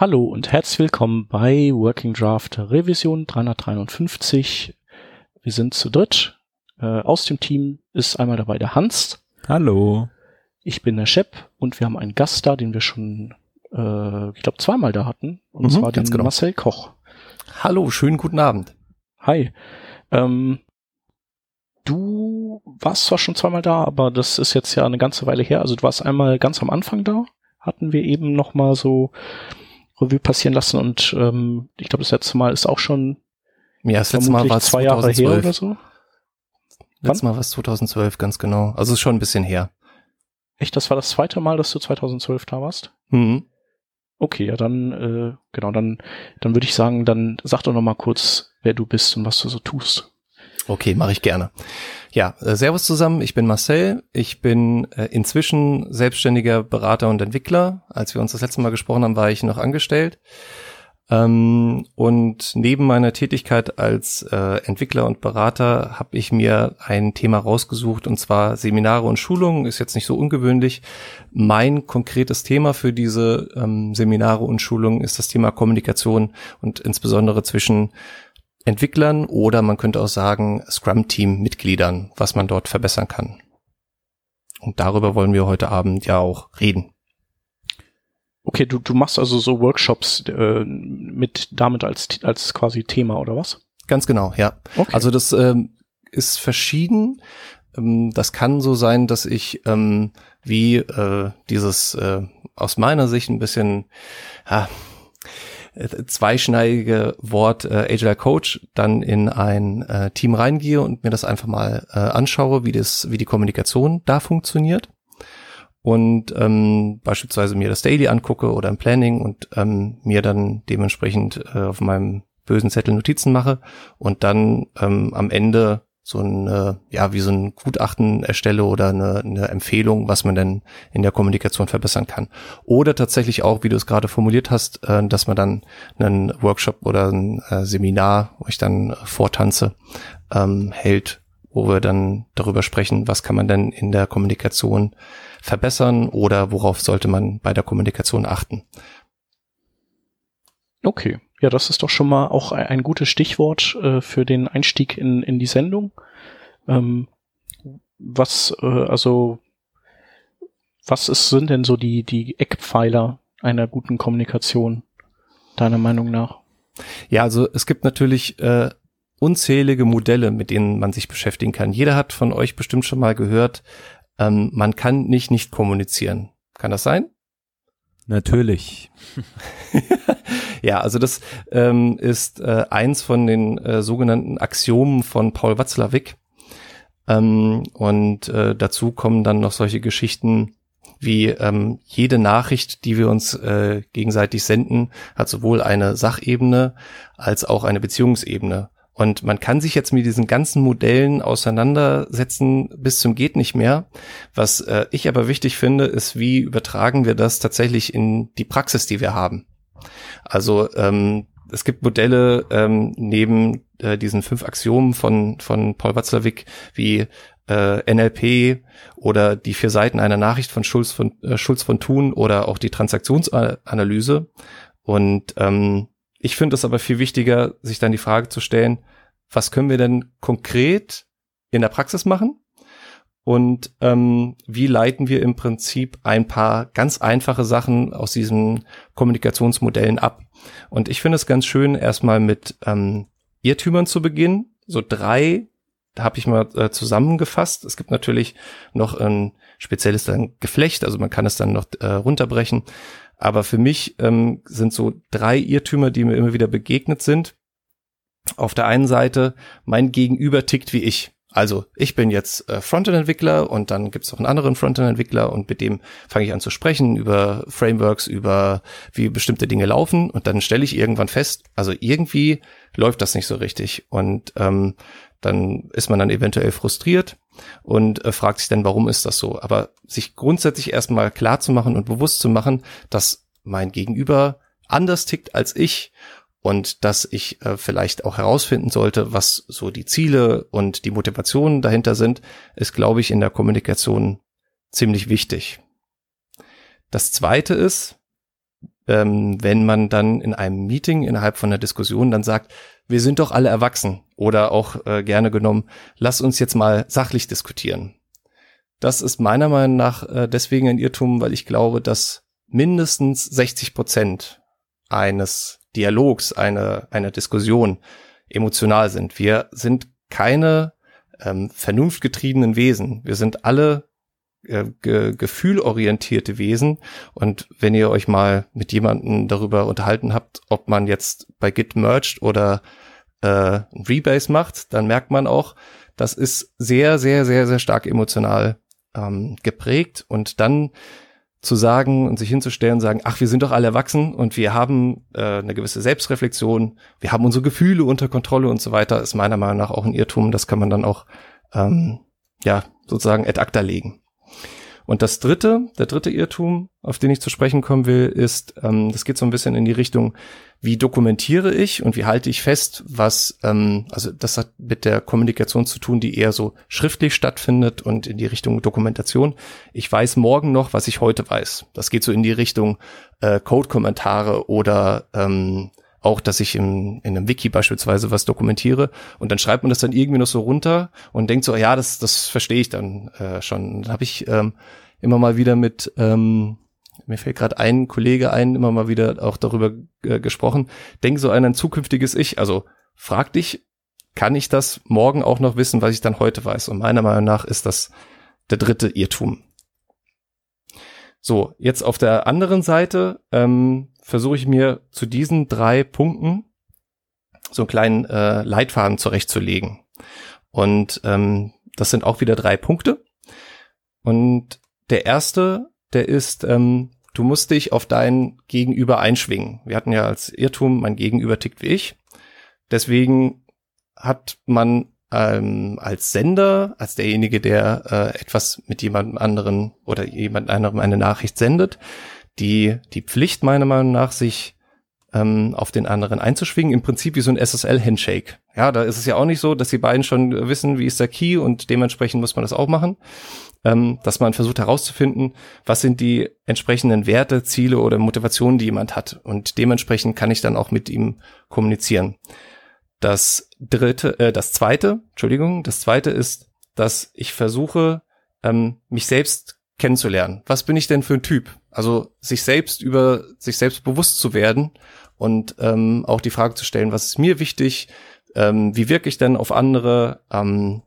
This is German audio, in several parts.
Hallo und herzlich willkommen bei Working Draft Revision 353. Wir sind zu dritt. Äh, aus dem Team ist einmal dabei der Hans. Hallo. Ich bin der Shep und wir haben einen Gast da, den wir schon, äh, ich glaube, zweimal da hatten. Und Mhm, zwar den ganz genau. Marcel Koch. Hallo, schönen guten Abend. Hi. Ähm, du warst zwar schon zweimal da, aber das ist jetzt ja eine ganze Weile her. Also du warst einmal ganz am Anfang da, hatten wir eben noch mal so Revue passieren lassen und ähm, ich glaube, das letzte Mal ist auch schon Ja, das letzte Mal war es zwei Jahre her 2012. oder so. Letztes Mal war es 2012, ganz genau. Also ist schon ein bisschen her. Echt, das war das zweite Mal, dass du 2012 da warst? Mhm. Okay, ja, dann, äh, genau, dann, dann würde ich sagen, dann sag doch noch mal kurz, wer du bist und was du so tust. Okay, mache ich gerne. Ja, äh, Servus zusammen, ich bin Marcel. Ich bin äh, inzwischen selbstständiger Berater und Entwickler. Als wir uns das letzte Mal gesprochen haben, war ich noch angestellt. Ähm, und neben meiner Tätigkeit als äh, Entwickler und Berater habe ich mir ein Thema rausgesucht, und zwar Seminare und Schulungen, ist jetzt nicht so ungewöhnlich. Mein konkretes Thema für diese ähm, Seminare und Schulungen ist das Thema Kommunikation und insbesondere zwischen Entwicklern oder man könnte auch sagen Scrum-Team-Mitgliedern, was man dort verbessern kann. Und darüber wollen wir heute Abend ja auch reden. Okay, du, du machst also so Workshops äh, mit damit als, als quasi Thema oder was? Ganz genau, ja. Okay. Also das ähm, ist verschieden. Ähm, das kann so sein, dass ich ähm, wie äh, dieses äh, aus meiner Sicht ein bisschen ja, zweischneidige Wort äh, Agile Coach dann in ein äh, Team reingehe und mir das einfach mal äh, anschaue, wie das, wie die Kommunikation da funktioniert. Und ähm, beispielsweise mir das Daily angucke oder im Planning und ähm, mir dann dementsprechend äh, auf meinem bösen Zettel Notizen mache und dann ähm, am Ende so ein, äh, ja, wie so ein Gutachten erstelle oder eine, eine Empfehlung, was man denn in der Kommunikation verbessern kann. Oder tatsächlich auch, wie du es gerade formuliert hast, äh, dass man dann einen Workshop oder ein äh, Seminar, wo ich dann vortanze, ähm, hält, wo wir dann darüber sprechen, was kann man denn in der Kommunikation verbessern oder worauf sollte man bei der Kommunikation achten. Okay. Ja, das ist doch schon mal auch ein, ein gutes Stichwort äh, für den Einstieg in, in die Sendung. Ähm, was, äh, also, was ist, sind denn so die, die Eckpfeiler einer guten Kommunikation, deiner Meinung nach? Ja, also es gibt natürlich äh, unzählige Modelle, mit denen man sich beschäftigen kann. Jeder hat von euch bestimmt schon mal gehört, ähm, man kann nicht nicht kommunizieren. Kann das sein? Natürlich. Ja, also das ähm, ist äh, eins von den äh, sogenannten Axiomen von Paul Watzlawick. Ähm, und äh, dazu kommen dann noch solche Geschichten wie ähm, jede Nachricht, die wir uns äh, gegenseitig senden, hat sowohl eine Sachebene als auch eine Beziehungsebene. Und man kann sich jetzt mit diesen ganzen Modellen auseinandersetzen bis zum geht nicht mehr. Was äh, ich aber wichtig finde, ist, wie übertragen wir das tatsächlich in die Praxis, die wir haben. Also ähm, es gibt Modelle ähm, neben äh, diesen fünf Axiomen von, von Paul Watzlawick wie äh, NLP oder die vier Seiten einer Nachricht von Schulz von, äh, Schulz von Thun oder auch die Transaktionsanalyse. Und ähm, ich finde es aber viel wichtiger, sich dann die Frage zu stellen, was können wir denn konkret in der Praxis machen? Und ähm, wie leiten wir im Prinzip ein paar ganz einfache Sachen aus diesen Kommunikationsmodellen ab? Und ich finde es ganz schön, erstmal mit ähm, Irrtümern zu beginnen. So drei habe ich mal äh, zusammengefasst. Es gibt natürlich noch ein spezielles dann Geflecht, also man kann es dann noch äh, runterbrechen. Aber für mich ähm, sind so drei Irrtümer, die mir immer wieder begegnet sind. Auf der einen Seite, mein Gegenüber tickt wie ich. Also ich bin jetzt äh, Frontend-Entwickler und dann gibt es noch einen anderen Frontend-Entwickler und mit dem fange ich an zu sprechen über Frameworks, über wie bestimmte Dinge laufen und dann stelle ich irgendwann fest, also irgendwie läuft das nicht so richtig und ähm, dann ist man dann eventuell frustriert und äh, fragt sich dann, warum ist das so? Aber sich grundsätzlich erstmal klar zu machen und bewusst zu machen, dass mein Gegenüber anders tickt als ich und dass ich äh, vielleicht auch herausfinden sollte, was so die Ziele und die Motivationen dahinter sind, ist, glaube ich, in der Kommunikation ziemlich wichtig. Das zweite ist, ähm, wenn man dann in einem Meeting innerhalb von einer Diskussion dann sagt, wir sind doch alle erwachsen oder auch äh, gerne genommen, lass uns jetzt mal sachlich diskutieren. Das ist meiner Meinung nach äh, deswegen ein Irrtum, weil ich glaube, dass mindestens 60 Prozent eines Dialogs, eine, einer Diskussion emotional sind. Wir sind keine ähm, vernunftgetriebenen Wesen. Wir sind alle äh, ge gefühlorientierte Wesen. Und wenn ihr euch mal mit jemandem darüber unterhalten habt, ob man jetzt bei Git merged oder äh, Rebase macht, dann merkt man auch, das ist sehr, sehr, sehr, sehr stark emotional ähm, geprägt. Und dann zu sagen und sich hinzustellen und sagen, ach, wir sind doch alle erwachsen und wir haben äh, eine gewisse Selbstreflexion, wir haben unsere Gefühle unter Kontrolle und so weiter, ist meiner Meinung nach auch ein Irrtum. Das kann man dann auch ähm, ja sozusagen ad acta legen. Und das dritte, der dritte Irrtum, auf den ich zu sprechen kommen will, ist, ähm, das geht so ein bisschen in die Richtung, wie dokumentiere ich und wie halte ich fest, was, ähm, also das hat mit der Kommunikation zu tun, die eher so schriftlich stattfindet und in die Richtung Dokumentation. Ich weiß morgen noch, was ich heute weiß. Das geht so in die Richtung äh, Code-Kommentare oder ähm, auch, dass ich in, in einem Wiki beispielsweise was dokumentiere und dann schreibt man das dann irgendwie noch so runter und denkt so, ja, das, das verstehe ich dann äh, schon. Dann habe ich ähm, immer mal wieder mit, ähm, mir fällt gerade ein Kollege ein, immer mal wieder auch darüber äh, gesprochen, denk so an ein zukünftiges Ich. Also frag dich, kann ich das morgen auch noch wissen, was ich dann heute weiß? Und meiner Meinung nach ist das der dritte Irrtum. So, jetzt auf der anderen Seite ähm, versuche ich mir zu diesen drei Punkten so einen kleinen äh, Leitfaden zurechtzulegen. Und ähm, das sind auch wieder drei Punkte. Und der erste, der ist, ähm, du musst dich auf dein Gegenüber einschwingen. Wir hatten ja als Irrtum, mein Gegenüber tickt wie ich. Deswegen hat man ähm, als Sender, als derjenige, der äh, etwas mit jemandem anderen oder jemand anderem eine Nachricht sendet, die, die Pflicht meiner Meinung nach, sich ähm, auf den anderen einzuschwingen, im Prinzip wie so ein SSL-Handshake. Ja, da ist es ja auch nicht so, dass die beiden schon wissen, wie ist der Key und dementsprechend muss man das auch machen. Ähm, dass man versucht herauszufinden, was sind die entsprechenden Werte, Ziele oder Motivationen, die jemand hat. Und dementsprechend kann ich dann auch mit ihm kommunizieren. Das dritte, äh, das zweite, Entschuldigung, das zweite ist, dass ich versuche, ähm, mich selbst kennenzulernen. Was bin ich denn für ein Typ? Also sich selbst über sich selbst bewusst zu werden und ähm, auch die Frage zu stellen, was ist mir wichtig, ähm, wie wirke ich denn auf andere, ähm,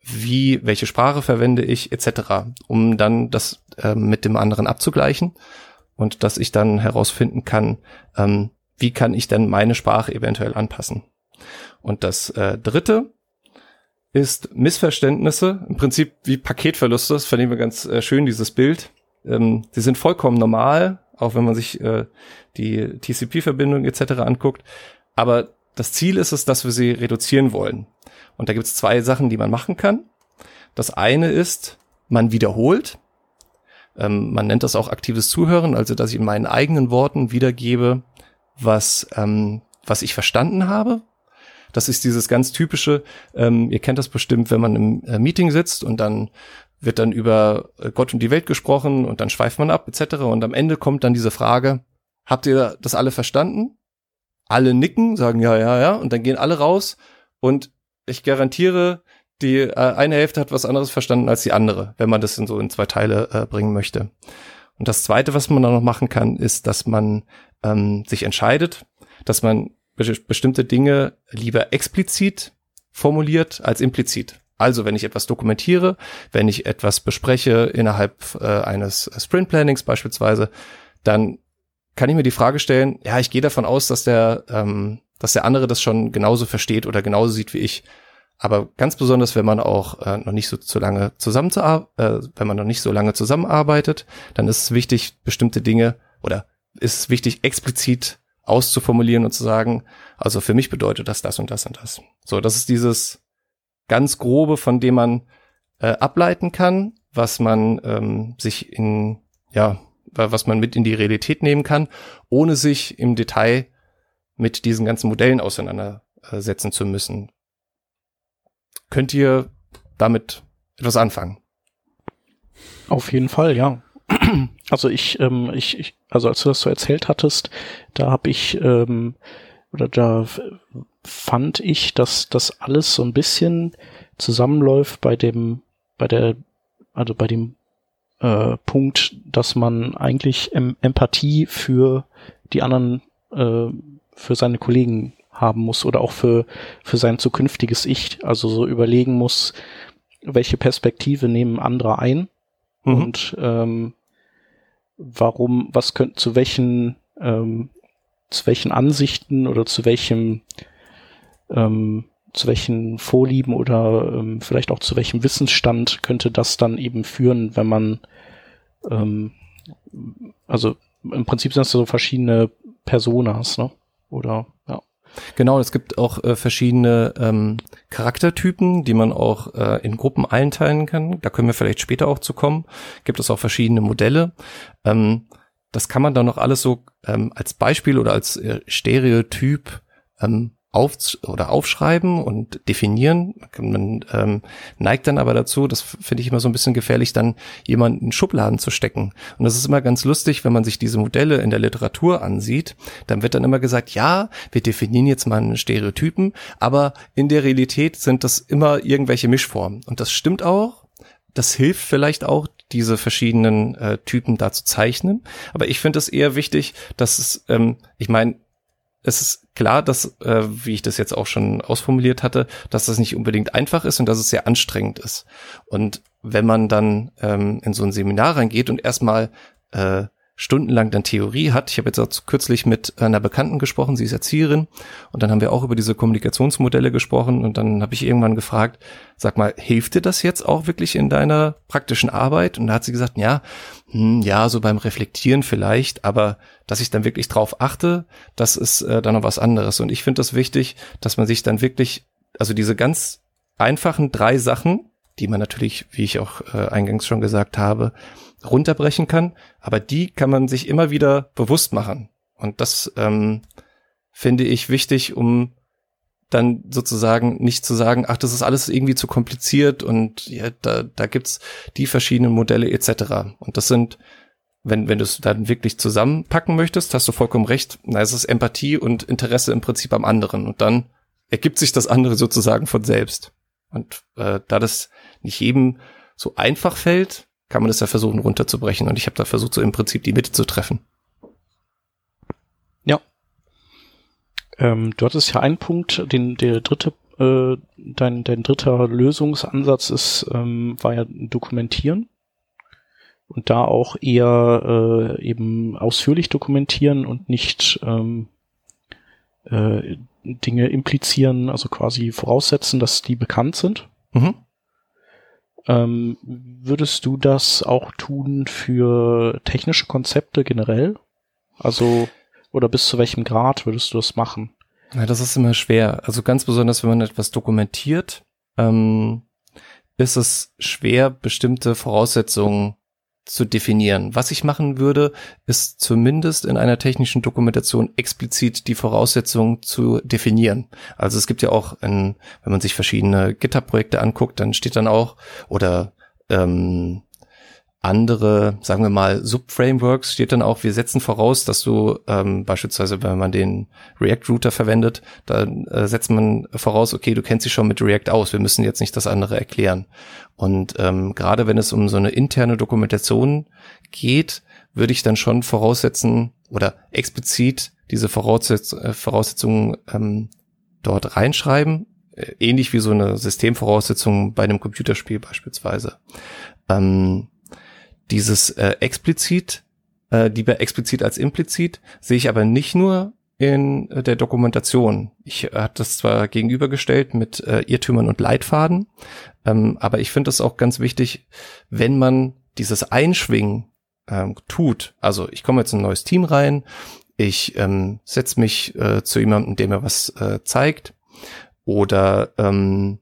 wie, welche Sprache verwende ich, etc., um dann das ähm, mit dem anderen abzugleichen und dass ich dann herausfinden kann, ähm, wie kann ich denn meine Sprache eventuell anpassen. Und das äh, dritte ist Missverständnisse, im Prinzip wie Paketverluste, das ich mir ganz äh, schön, dieses Bild. Ähm, die sind vollkommen normal, auch wenn man sich äh, die TCP-Verbindung etc. anguckt. Aber das Ziel ist es, dass wir sie reduzieren wollen. Und da gibt es zwei Sachen, die man machen kann. Das eine ist, man wiederholt. Ähm, man nennt das auch aktives Zuhören, also dass ich in meinen eigenen Worten wiedergebe, was, ähm, was ich verstanden habe, das ist dieses ganz typische, ähm, ihr kennt das bestimmt, wenn man im äh, Meeting sitzt und dann wird dann über äh, Gott und die Welt gesprochen und dann schweift man ab etc. Und am Ende kommt dann diese Frage, habt ihr das alle verstanden? Alle nicken, sagen ja, ja, ja und dann gehen alle raus und ich garantiere, die äh, eine Hälfte hat was anderes verstanden als die andere, wenn man das in so in zwei Teile äh, bringen möchte. Und das Zweite, was man dann noch machen kann, ist, dass man ähm, sich entscheidet, dass man bestimmte Dinge lieber explizit formuliert als implizit. Also wenn ich etwas dokumentiere, wenn ich etwas bespreche innerhalb äh, eines Sprint Plannings beispielsweise, dann kann ich mir die Frage stellen, ja, ich gehe davon aus, dass der, ähm, dass der andere das schon genauso versteht oder genauso sieht wie ich. Aber ganz besonders, wenn man auch äh, noch nicht so zu lange zusammen äh, wenn man noch nicht so lange zusammenarbeitet, dann ist es wichtig, bestimmte Dinge oder ist es wichtig, explizit auszuformulieren und zu sagen, also für mich bedeutet das das und das und das. So, das ist dieses ganz grobe, von dem man äh, ableiten kann, was man ähm, sich in, ja, was man mit in die Realität nehmen kann, ohne sich im Detail mit diesen ganzen Modellen auseinandersetzen zu müssen. Könnt ihr damit etwas anfangen? Auf jeden Fall, ja. Also ich, ähm, ich, ich, also als du das so erzählt hattest, da habe ich ähm, oder da fand ich, dass das alles so ein bisschen zusammenläuft bei dem, bei der, also bei dem äh, Punkt, dass man eigentlich em Empathie für die anderen, äh, für seine Kollegen haben muss oder auch für, für sein zukünftiges Ich. Also so überlegen muss, welche Perspektive nehmen andere ein mhm. und ähm, warum, was könnte, zu welchen, ähm, zu welchen Ansichten oder zu welchem, ähm, zu welchen Vorlieben oder ähm, vielleicht auch zu welchem Wissensstand könnte das dann eben führen, wenn man, ähm, also im Prinzip sind das so verschiedene Personas, ne? Oder. Genau, es gibt auch äh, verschiedene ähm, Charaktertypen, die man auch äh, in Gruppen einteilen kann. Da können wir vielleicht später auch zu kommen. Gibt es auch verschiedene Modelle. Ähm, das kann man dann noch alles so ähm, als Beispiel oder als äh, Stereotyp ähm, auf oder aufschreiben und definieren. Man ähm, neigt dann aber dazu, das finde ich immer so ein bisschen gefährlich, dann jemanden in Schubladen zu stecken. Und das ist immer ganz lustig, wenn man sich diese Modelle in der Literatur ansieht, dann wird dann immer gesagt, ja, wir definieren jetzt mal einen Stereotypen, aber in der Realität sind das immer irgendwelche Mischformen. Und das stimmt auch. Das hilft vielleicht auch, diese verschiedenen äh, Typen da zu zeichnen. Aber ich finde es eher wichtig, dass es, ähm, ich meine, es ist klar, dass, äh, wie ich das jetzt auch schon ausformuliert hatte, dass das nicht unbedingt einfach ist und dass es sehr anstrengend ist. Und wenn man dann ähm, in so ein Seminar reingeht und erstmal äh, stundenlang dann Theorie hat. Ich habe jetzt auch kürzlich mit einer Bekannten gesprochen, sie ist Erzieherin und dann haben wir auch über diese Kommunikationsmodelle gesprochen und dann habe ich irgendwann gefragt, sag mal, hilft dir das jetzt auch wirklich in deiner praktischen Arbeit? Und da hat sie gesagt, ja, hm, ja, so beim Reflektieren vielleicht, aber dass ich dann wirklich drauf achte, das ist äh, dann noch was anderes. Und ich finde das wichtig, dass man sich dann wirklich, also diese ganz einfachen drei Sachen, die man natürlich, wie ich auch äh, eingangs schon gesagt habe, runterbrechen kann, aber die kann man sich immer wieder bewusst machen. Und das ähm, finde ich wichtig, um dann sozusagen nicht zu sagen, ach, das ist alles irgendwie zu kompliziert und ja, da, da gibt's die verschiedenen Modelle etc. Und das sind, wenn, wenn du es dann wirklich zusammenpacken möchtest, hast du vollkommen recht, na, es ist Empathie und Interesse im Prinzip am anderen. Und dann ergibt sich das andere sozusagen von selbst. Und äh, da das nicht jedem so einfach fällt, kann man es ja versuchen runterzubrechen. Und ich habe da versucht, so im Prinzip die Mitte zu treffen. Ja. Ähm, du hattest ja einen Punkt, den der dritte, äh, dein, dein dritter Lösungsansatz ist, ähm, war ja dokumentieren. Und da auch eher äh, eben ausführlich dokumentieren und nicht ähm, äh, Dinge implizieren, also quasi voraussetzen, dass die bekannt sind. Mhm. Ähm, würdest du das auch tun für technische Konzepte generell? Also, oder bis zu welchem Grad würdest du das machen? Ja, das ist immer schwer. Also ganz besonders, wenn man etwas dokumentiert, ähm, ist es schwer, bestimmte Voraussetzungen zu definieren. Was ich machen würde, ist zumindest in einer technischen Dokumentation explizit die Voraussetzungen zu definieren. Also es gibt ja auch, in, wenn man sich verschiedene GitHub-Projekte anguckt, dann steht dann auch, oder ähm, andere, sagen wir mal, Subframeworks steht dann auch, wir setzen voraus, dass du ähm, beispielsweise, wenn man den React-Router verwendet, dann äh, setzt man voraus, okay, du kennst dich schon mit React aus, wir müssen jetzt nicht das andere erklären. Und ähm, gerade wenn es um so eine interne Dokumentation geht, würde ich dann schon voraussetzen oder explizit diese Voraussetz äh, Voraussetzungen ähm, dort reinschreiben, äh, ähnlich wie so eine Systemvoraussetzung bei einem Computerspiel beispielsweise. Ähm, dieses äh, explizit, äh, lieber explizit als implizit, sehe ich aber nicht nur in äh, der Dokumentation. Ich äh, habe das zwar gegenübergestellt mit äh, Irrtümern und Leitfaden, ähm, aber ich finde es auch ganz wichtig, wenn man dieses Einschwingen ähm, tut. Also ich komme jetzt in ein neues Team rein, ich ähm, setze mich äh, zu jemandem, der mir was äh, zeigt, oder ähm,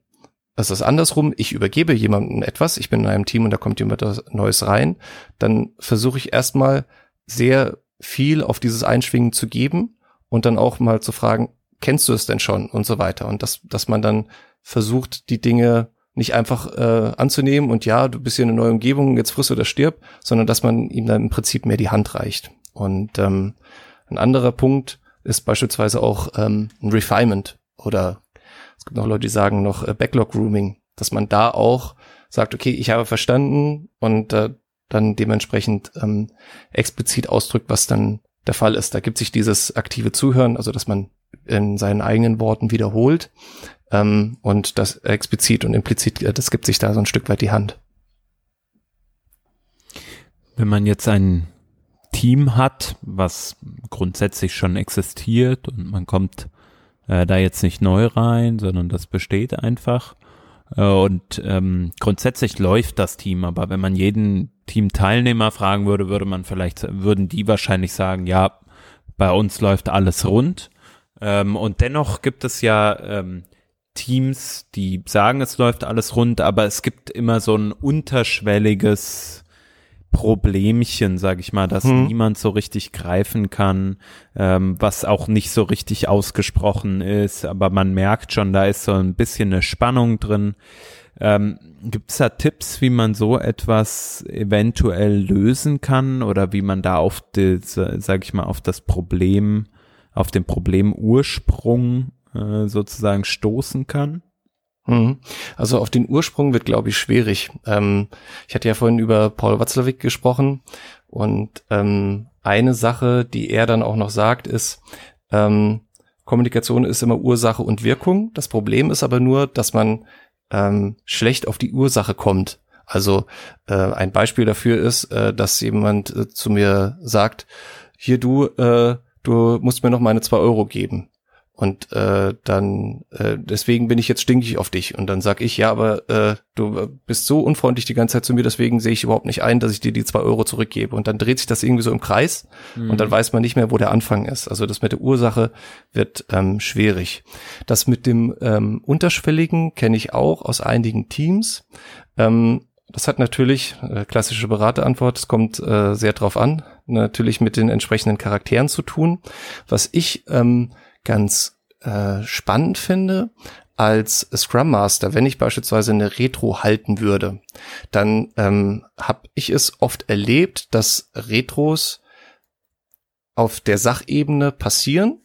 es ist andersrum, ich übergebe jemandem etwas, ich bin in einem Team und da kommt jemand Neues rein, dann versuche ich erstmal sehr viel auf dieses Einschwingen zu geben und dann auch mal zu fragen, kennst du es denn schon und so weiter. Und dass, dass man dann versucht, die Dinge nicht einfach äh, anzunehmen und ja, du bist hier in einer neuen Umgebung, jetzt friss oder stirb, sondern dass man ihm dann im Prinzip mehr die Hand reicht. Und ähm, ein anderer Punkt ist beispielsweise auch ähm, ein Refinement oder gibt noch Leute, die sagen noch äh, Backlog Grooming, dass man da auch sagt, okay, ich habe verstanden und äh, dann dementsprechend ähm, explizit ausdrückt, was dann der Fall ist. Da gibt sich dieses aktive Zuhören, also dass man in seinen eigenen Worten wiederholt ähm, und das explizit und implizit, äh, das gibt sich da so ein Stück weit die Hand. Wenn man jetzt ein Team hat, was grundsätzlich schon existiert und man kommt äh, da jetzt nicht neu rein, sondern das besteht einfach. Äh, und ähm, grundsätzlich läuft das Team, aber wenn man jeden Teamteilnehmer fragen würde, würde man vielleicht, würden die wahrscheinlich sagen, ja, bei uns läuft alles rund. Ähm, und dennoch gibt es ja ähm, Teams, die sagen, es läuft alles rund, aber es gibt immer so ein unterschwelliges Problemchen, sag ich mal, dass hm. niemand so richtig greifen kann, ähm, was auch nicht so richtig ausgesprochen ist, aber man merkt schon, da ist so ein bisschen eine Spannung drin. Ähm, Gibt es da Tipps, wie man so etwas eventuell lösen kann oder wie man da auf das, sag ich mal, auf das Problem, auf den Problemursprung äh, sozusagen stoßen kann? Mhm. Also auf den Ursprung wird, glaube ich, schwierig. Ähm, ich hatte ja vorhin über Paul Watzlawick gesprochen und ähm, eine Sache, die er dann auch noch sagt, ist, ähm, Kommunikation ist immer Ursache und Wirkung. Das Problem ist aber nur, dass man ähm, schlecht auf die Ursache kommt. Also äh, ein Beispiel dafür ist, äh, dass jemand äh, zu mir sagt, hier du, äh, du musst mir noch meine zwei Euro geben. Und äh, dann, äh, deswegen bin ich jetzt stinkig auf dich. Und dann sag ich, ja, aber äh, du bist so unfreundlich die ganze Zeit zu mir, deswegen sehe ich überhaupt nicht ein, dass ich dir die zwei Euro zurückgebe. Und dann dreht sich das irgendwie so im Kreis mhm. und dann weiß man nicht mehr, wo der Anfang ist. Also das mit der Ursache wird ähm, schwierig. Das mit dem ähm, Unterschwelligen kenne ich auch aus einigen Teams. Ähm, das hat natürlich, äh, klassische Beraterantwort, es kommt äh, sehr drauf an, natürlich mit den entsprechenden Charakteren zu tun. Was ich ähm, ganz äh, spannend finde, als Scrum Master, wenn ich beispielsweise eine Retro halten würde, dann ähm, habe ich es oft erlebt, dass Retros auf der Sachebene passieren,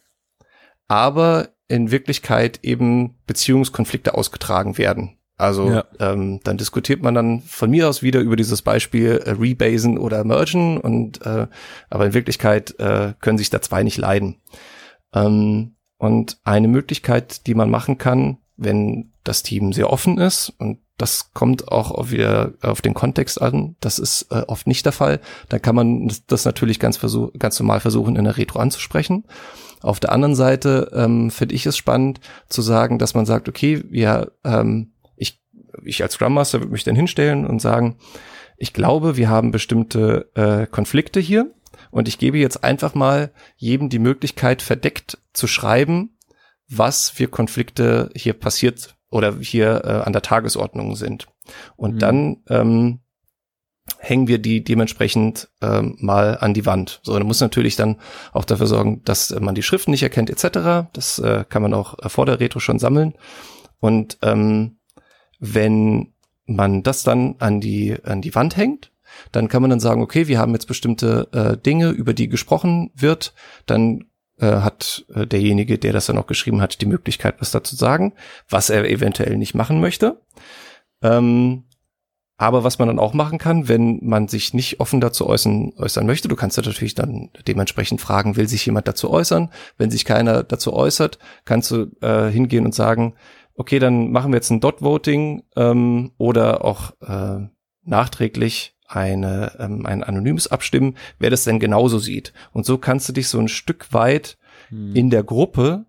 aber in Wirklichkeit eben Beziehungskonflikte ausgetragen werden. Also ja. ähm, dann diskutiert man dann von mir aus wieder über dieses Beispiel äh, Rebasen oder Mergen und äh, aber in Wirklichkeit äh, können sich da zwei nicht leiden. Ähm, und eine Möglichkeit, die man machen kann, wenn das Team sehr offen ist, und das kommt auch wieder auf den Kontext an, das ist äh, oft nicht der Fall, dann kann man das natürlich ganz, versuch, ganz normal versuchen, in der Retro anzusprechen. Auf der anderen Seite ähm, finde ich es spannend zu sagen, dass man sagt, okay, wir, ähm, ich, ich als Scrum Master würde mich dann hinstellen und sagen, ich glaube, wir haben bestimmte äh, Konflikte hier und ich gebe jetzt einfach mal jedem die Möglichkeit, verdeckt zu schreiben, was für Konflikte hier passiert oder hier äh, an der Tagesordnung sind. Und mhm. dann ähm, hängen wir die dementsprechend ähm, mal an die Wand. So, man muss natürlich dann auch dafür sorgen, dass man die Schriften nicht erkennt etc. Das äh, kann man auch vor der Retro schon sammeln. Und ähm, wenn man das dann an die an die Wand hängt, dann kann man dann sagen, okay, wir haben jetzt bestimmte äh, Dinge, über die gesprochen wird, dann äh, hat äh, derjenige, der das dann auch geschrieben hat, die Möglichkeit, was dazu sagen, was er eventuell nicht machen möchte. Ähm, aber was man dann auch machen kann, wenn man sich nicht offen dazu äußern, äußern möchte, du kannst natürlich dann dementsprechend fragen, will sich jemand dazu äußern? Wenn sich keiner dazu äußert, kannst du äh, hingehen und sagen, okay, dann machen wir jetzt ein Dot-Voting ähm, oder auch äh, nachträglich eine, ähm, ein anonymes Abstimmen, wer das denn genauso sieht. Und so kannst du dich so ein Stück weit hm. in der Gruppe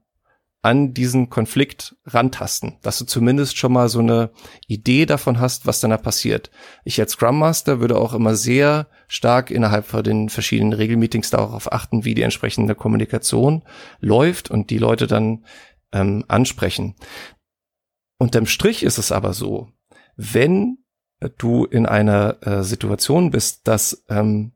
an diesen Konflikt rantasten, dass du zumindest schon mal so eine Idee davon hast, was dann da passiert. Ich als Scrum Master würde auch immer sehr stark innerhalb von den verschiedenen Regelmeetings darauf achten, wie die entsprechende Kommunikation läuft und die Leute dann ähm, ansprechen. Unterm Strich ist es aber so, wenn du in einer äh, Situation bist, dass ähm,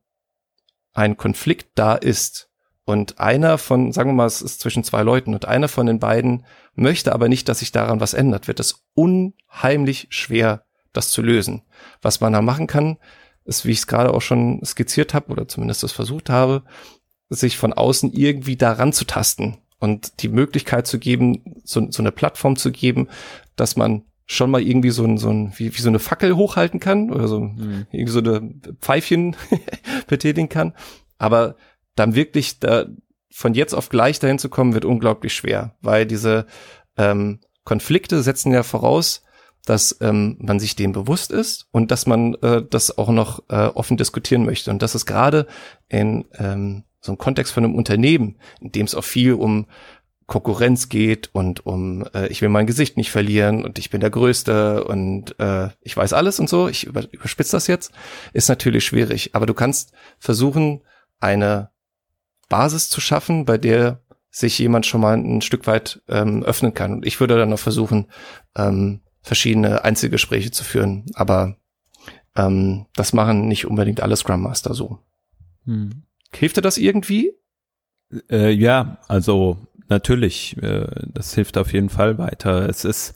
ein Konflikt da ist und einer von, sagen wir mal, es ist zwischen zwei Leuten und einer von den beiden möchte aber nicht, dass sich daran was ändert, wird es unheimlich schwer, das zu lösen. Was man da machen kann, ist, wie ich es gerade auch schon skizziert habe oder zumindest das versucht habe, sich von außen irgendwie daran zu tasten und die Möglichkeit zu geben, so, so eine Plattform zu geben, dass man schon mal irgendwie so ein, so ein wie, wie so eine Fackel hochhalten kann oder so mhm. irgendwie so eine Pfeifchen betätigen kann. Aber dann wirklich da von jetzt auf gleich dahin zu kommen, wird unglaublich schwer, weil diese ähm, Konflikte setzen ja voraus, dass ähm, man sich dem bewusst ist und dass man äh, das auch noch äh, offen diskutieren möchte. Und das ist gerade in ähm, so einem Kontext von einem Unternehmen, in dem es auch viel um Konkurrenz geht und um äh, ich will mein Gesicht nicht verlieren und ich bin der Größte und äh, ich weiß alles und so, ich über, überspitze das jetzt, ist natürlich schwierig. Aber du kannst versuchen, eine Basis zu schaffen, bei der sich jemand schon mal ein Stück weit ähm, öffnen kann. Und ich würde dann noch versuchen, ähm, verschiedene Einzelgespräche zu führen. Aber ähm, das machen nicht unbedingt alle Scrum Master so. Hm. Hilft dir das irgendwie? Äh, ja, also natürlich, äh, das hilft auf jeden Fall weiter. Es ist,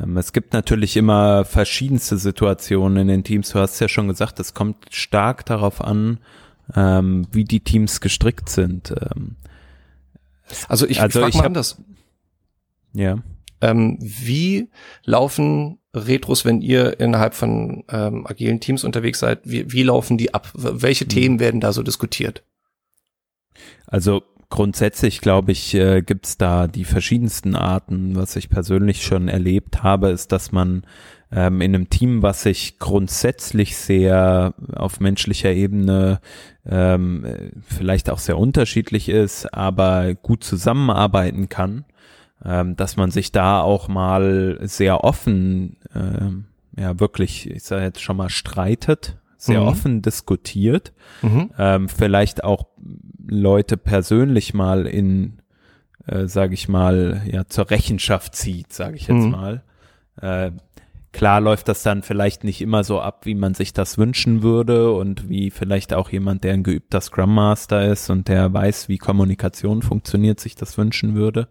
ähm, es gibt natürlich immer verschiedenste Situationen in den Teams. Du hast ja schon gesagt, es kommt stark darauf an, ähm, wie die Teams gestrickt sind. Ähm, also ich, also ich frage mal anders. Ja. Ähm, wie laufen Retros, wenn ihr innerhalb von ähm, agilen Teams unterwegs seid? Wie, wie laufen die ab? Welche mhm. Themen werden da so diskutiert? Also grundsätzlich, glaube ich, äh, gibt da die verschiedensten Arten. Was ich persönlich schon erlebt habe, ist, dass man ähm, in einem Team, was sich grundsätzlich sehr auf menschlicher Ebene ähm, vielleicht auch sehr unterschiedlich ist, aber gut zusammenarbeiten kann, ähm, dass man sich da auch mal sehr offen, ähm, ja wirklich, ich sage jetzt schon mal streitet, sehr mhm. offen diskutiert, mhm. ähm, vielleicht auch Leute persönlich mal in, äh, sage ich mal, ja zur Rechenschaft zieht, sage ich jetzt mhm. mal. Äh, Klar läuft das dann vielleicht nicht immer so ab, wie man sich das wünschen würde und wie vielleicht auch jemand, der ein geübter Scrum Master ist und der weiß, wie Kommunikation funktioniert, sich das wünschen würde.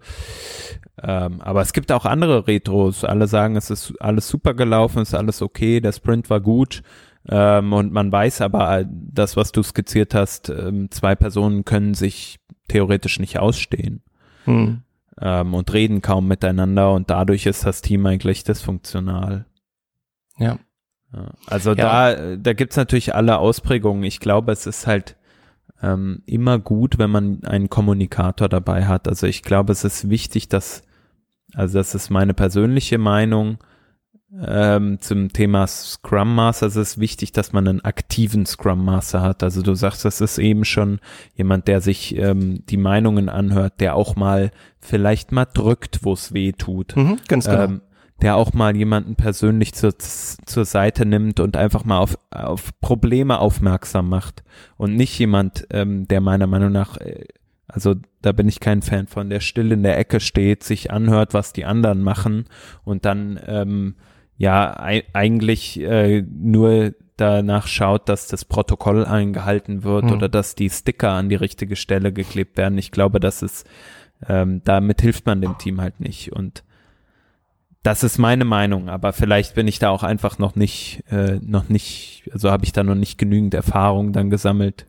Ähm, aber es gibt auch andere Retros. Alle sagen, es ist alles super gelaufen, es ist alles okay, der Sprint war gut. Ähm, und man weiß aber, äh, das, was du skizziert hast, ähm, zwei Personen können sich theoretisch nicht ausstehen. Hm. Ähm, und reden kaum miteinander und dadurch ist das Team eigentlich dysfunktional. Ja. Also ja. da, da gibt's natürlich alle Ausprägungen. Ich glaube, es ist halt ähm, immer gut, wenn man einen Kommunikator dabei hat. Also ich glaube, es ist wichtig, dass, also das ist meine persönliche Meinung ähm, zum Thema Scrum Master. Es ist wichtig, dass man einen aktiven Scrum Master hat. Also du sagst, das ist eben schon jemand, der sich ähm, die Meinungen anhört, der auch mal vielleicht mal drückt, wo es weh tut. Mhm, ganz genau. Ähm, der auch mal jemanden persönlich zur, zur Seite nimmt und einfach mal auf, auf Probleme aufmerksam macht und nicht jemand, ähm, der meiner Meinung nach, äh, also da bin ich kein Fan von, der still in der Ecke steht, sich anhört, was die anderen machen und dann ähm, ja eigentlich äh, nur danach schaut, dass das Protokoll eingehalten wird hm. oder dass die Sticker an die richtige Stelle geklebt werden. Ich glaube, das ist, ähm, damit hilft man dem Team halt nicht und das ist meine Meinung, aber vielleicht bin ich da auch einfach noch nicht, äh, noch nicht, also habe ich da noch nicht genügend Erfahrung dann gesammelt.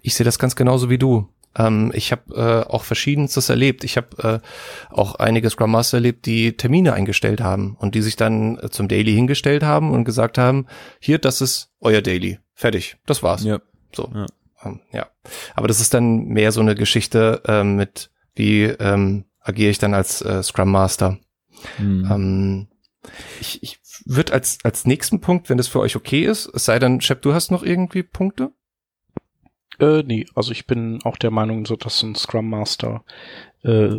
Ich sehe das ganz genauso wie du. Ähm, ich habe äh, auch verschiedenstes erlebt. Ich habe äh, auch einige Scrum Master erlebt, die Termine eingestellt haben und die sich dann äh, zum Daily hingestellt haben und gesagt haben, hier, das ist euer Daily. Fertig. Das war's. Ja. So. Ja. Ähm, ja. Aber das ist dann mehr so eine Geschichte äh, mit, wie ähm, agiere ich dann als äh, Scrum Master. Mhm. Ähm, ich ich würde als, als nächsten Punkt, wenn das für euch okay ist, es sei denn, Shep, du hast noch irgendwie Punkte? Äh, nee, also ich bin auch der Meinung, so dass ein Scrum Master äh,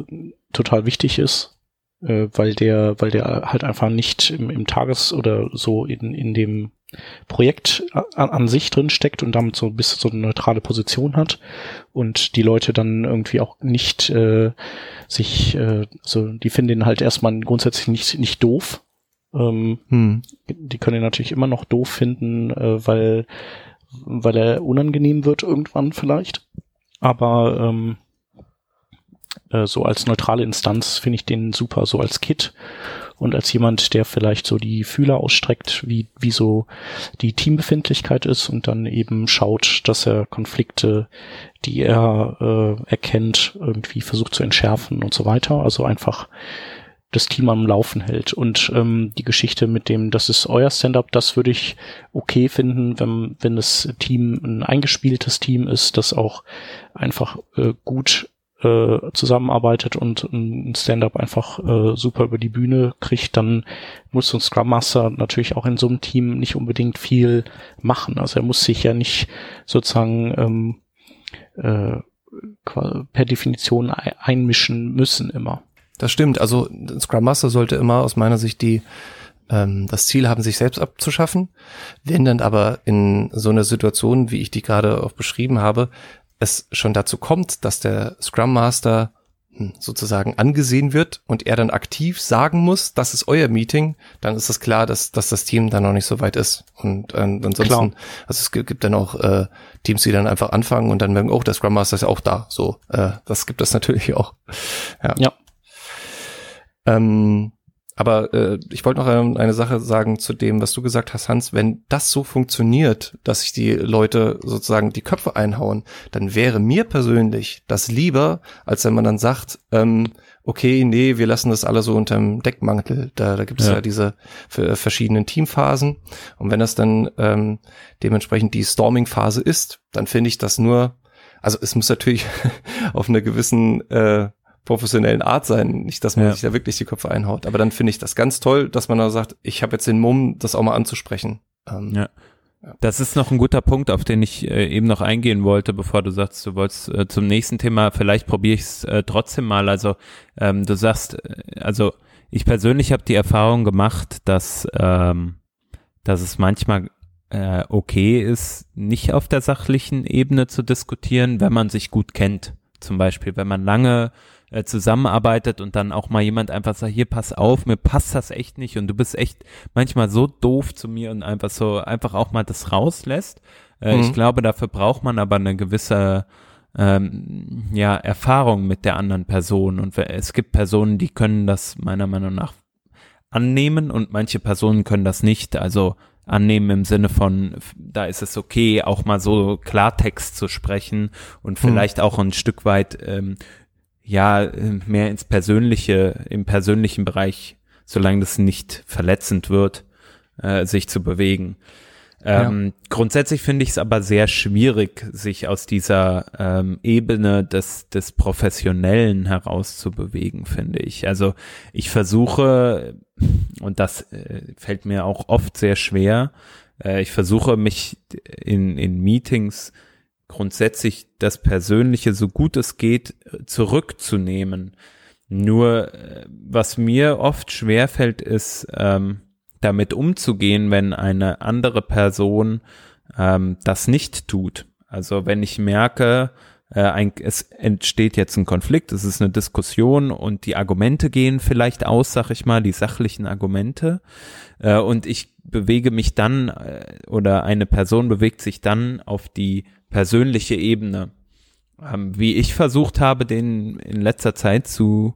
total wichtig ist, äh, weil der, weil der halt einfach nicht im, im Tages- oder so in, in dem Projekt an, an sich drin steckt und damit so ein bisschen so eine neutrale Position hat und die Leute dann irgendwie auch nicht äh, sich, äh, so die finden den halt erstmal grundsätzlich nicht, nicht doof. Ähm, hm. Die können ihn natürlich immer noch doof finden, äh, weil, weil er unangenehm wird irgendwann vielleicht. aber ähm, äh, so als neutrale Instanz finde ich den super, so als Kit und als jemand, der vielleicht so die Fühler ausstreckt, wie, wie so die Teambefindlichkeit ist und dann eben schaut, dass er Konflikte, die er äh, erkennt, irgendwie versucht zu entschärfen und so weiter. Also einfach das Team am Laufen hält. Und ähm, die Geschichte mit dem, das ist euer Stand-up, das würde ich okay finden, wenn, wenn das Team ein eingespieltes Team ist, das auch einfach äh, gut äh, zusammenarbeitet und ein Stand-up einfach äh, super über die Bühne kriegt, dann muss ein Scrum Master natürlich auch in so einem Team nicht unbedingt viel machen. Also er muss sich ja nicht sozusagen ähm, äh, per Definition einmischen müssen immer. Das stimmt. Also Scrum Master sollte immer aus meiner Sicht die ähm, das Ziel haben, sich selbst abzuschaffen. Wenn dann aber in so einer Situation, wie ich die gerade auch beschrieben habe, es schon dazu kommt, dass der Scrum Master hm, sozusagen angesehen wird und er dann aktiv sagen muss, das ist euer Meeting, dann ist es klar, dass, dass das Team dann noch nicht so weit ist. Und äh, ansonsten, klar. also es gibt, gibt dann auch äh, Teams, die dann einfach anfangen und dann merken, oh, der Scrum Master ist ja auch da. So, äh, das gibt es natürlich auch. Ja. ja. Ähm, aber äh, ich wollte noch ähm, eine Sache sagen zu dem, was du gesagt hast, Hans. Wenn das so funktioniert, dass sich die Leute sozusagen die Köpfe einhauen, dann wäre mir persönlich das lieber, als wenn man dann sagt, ähm, okay, nee, wir lassen das alle so unterm Deckmantel. Da, da gibt es ja. ja diese verschiedenen Teamphasen. Und wenn das dann ähm, dementsprechend die Storming-Phase ist, dann finde ich das nur, also es muss natürlich auf einer gewissen äh, professionellen Art sein. Nicht, dass man ja. sich da wirklich die Köpfe einhaut. Aber dann finde ich das ganz toll, dass man da sagt, ich habe jetzt den Mumm, das auch mal anzusprechen. Ähm, ja. Das ist noch ein guter Punkt, auf den ich äh, eben noch eingehen wollte, bevor du sagst, du wolltest äh, zum nächsten Thema, vielleicht probiere ich es äh, trotzdem mal. Also ähm, du sagst, äh, also ich persönlich habe die Erfahrung gemacht, dass, ähm, dass es manchmal äh, okay ist, nicht auf der sachlichen Ebene zu diskutieren, wenn man sich gut kennt. Zum Beispiel, wenn man lange äh, zusammenarbeitet und dann auch mal jemand einfach sagt, hier pass auf, mir passt das echt nicht und du bist echt manchmal so doof zu mir und einfach so einfach auch mal das rauslässt. Äh, mhm. Ich glaube, dafür braucht man aber eine gewisse ähm, ja, Erfahrung mit der anderen Person und es gibt Personen, die können das meiner Meinung nach annehmen und manche Personen können das nicht. Also annehmen im Sinne von, da ist es okay, auch mal so Klartext zu sprechen und mhm. vielleicht mhm. auch ein Stück weit ähm, ja äh, mehr ins Persönliche, im persönlichen Bereich, solange das nicht verletzend wird, äh, sich zu bewegen. Ähm, ja. Grundsätzlich finde ich es aber sehr schwierig, sich aus dieser ähm, Ebene des, des Professionellen herauszubewegen, finde ich. Also ich versuche, und das äh, fällt mir auch oft sehr schwer, äh, ich versuche mich in, in Meetings grundsätzlich das Persönliche so gut es geht zurückzunehmen. Nur äh, was mir oft schwerfällt, ist ähm, damit umzugehen, wenn eine andere Person ähm, das nicht tut. Also wenn ich merke, äh, ein, es entsteht jetzt ein Konflikt, es ist eine Diskussion und die Argumente gehen vielleicht aus, sag ich mal, die sachlichen Argumente. Äh, und ich bewege mich dann äh, oder eine Person bewegt sich dann auf die persönliche Ebene. Ähm, wie ich versucht habe, den in letzter Zeit zu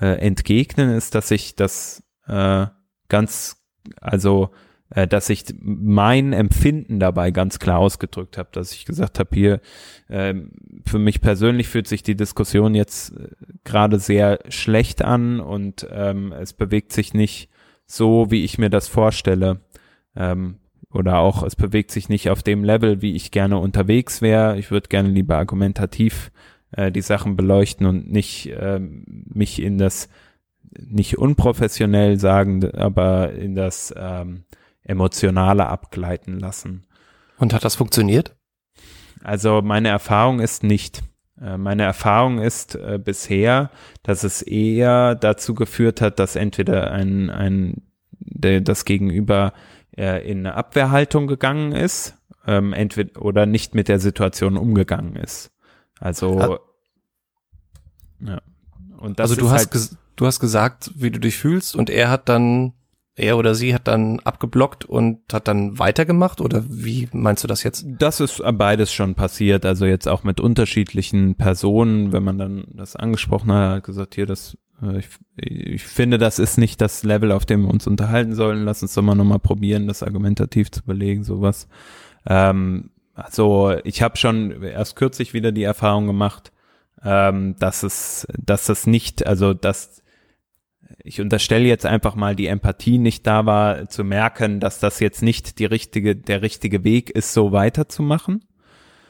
äh, entgegnen, ist, dass ich das äh, ganz, also äh, dass ich mein Empfinden dabei ganz klar ausgedrückt habe, dass ich gesagt habe, hier äh, für mich persönlich fühlt sich die Diskussion jetzt äh, gerade sehr schlecht an und ähm, es bewegt sich nicht so, wie ich mir das vorstelle. Ähm, oder auch es bewegt sich nicht auf dem Level, wie ich gerne unterwegs wäre. Ich würde gerne lieber argumentativ äh, die Sachen beleuchten und nicht äh, mich in das nicht unprofessionell sagen, aber in das ähm, emotionale abgleiten lassen. Und hat das funktioniert? Also meine Erfahrung ist nicht. Äh, meine Erfahrung ist äh, bisher, dass es eher dazu geführt hat, dass entweder ein, ein der, das Gegenüber äh, in eine Abwehrhaltung gegangen ist, ähm, entweder oder nicht mit der Situation umgegangen ist. Also ja. ja. Und das also du hast halt, du hast gesagt, wie du dich fühlst und er hat dann er oder sie hat dann abgeblockt und hat dann weitergemacht oder wie meinst du das jetzt? Das ist beides schon passiert, also jetzt auch mit unterschiedlichen Personen, wenn man dann das angesprochen hat, gesagt, hier, das, äh, ich, ich finde, das ist nicht das Level, auf dem wir uns unterhalten sollen, lass uns doch mal nochmal probieren, das argumentativ zu belegen, sowas. Ähm, also ich habe schon erst kürzlich wieder die Erfahrung gemacht, ähm, dass es, dass es nicht, also dass ich unterstelle jetzt einfach mal, die Empathie nicht da war, zu merken, dass das jetzt nicht die richtige, der richtige Weg ist, so weiterzumachen.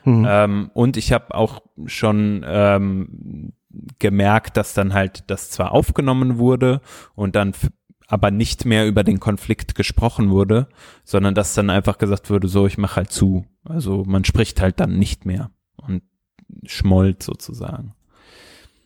Mhm. Ähm, und ich habe auch schon ähm, gemerkt, dass dann halt das zwar aufgenommen wurde und dann aber nicht mehr über den Konflikt gesprochen wurde, sondern dass dann einfach gesagt wurde, so, ich mache halt zu. Also man spricht halt dann nicht mehr und schmollt sozusagen.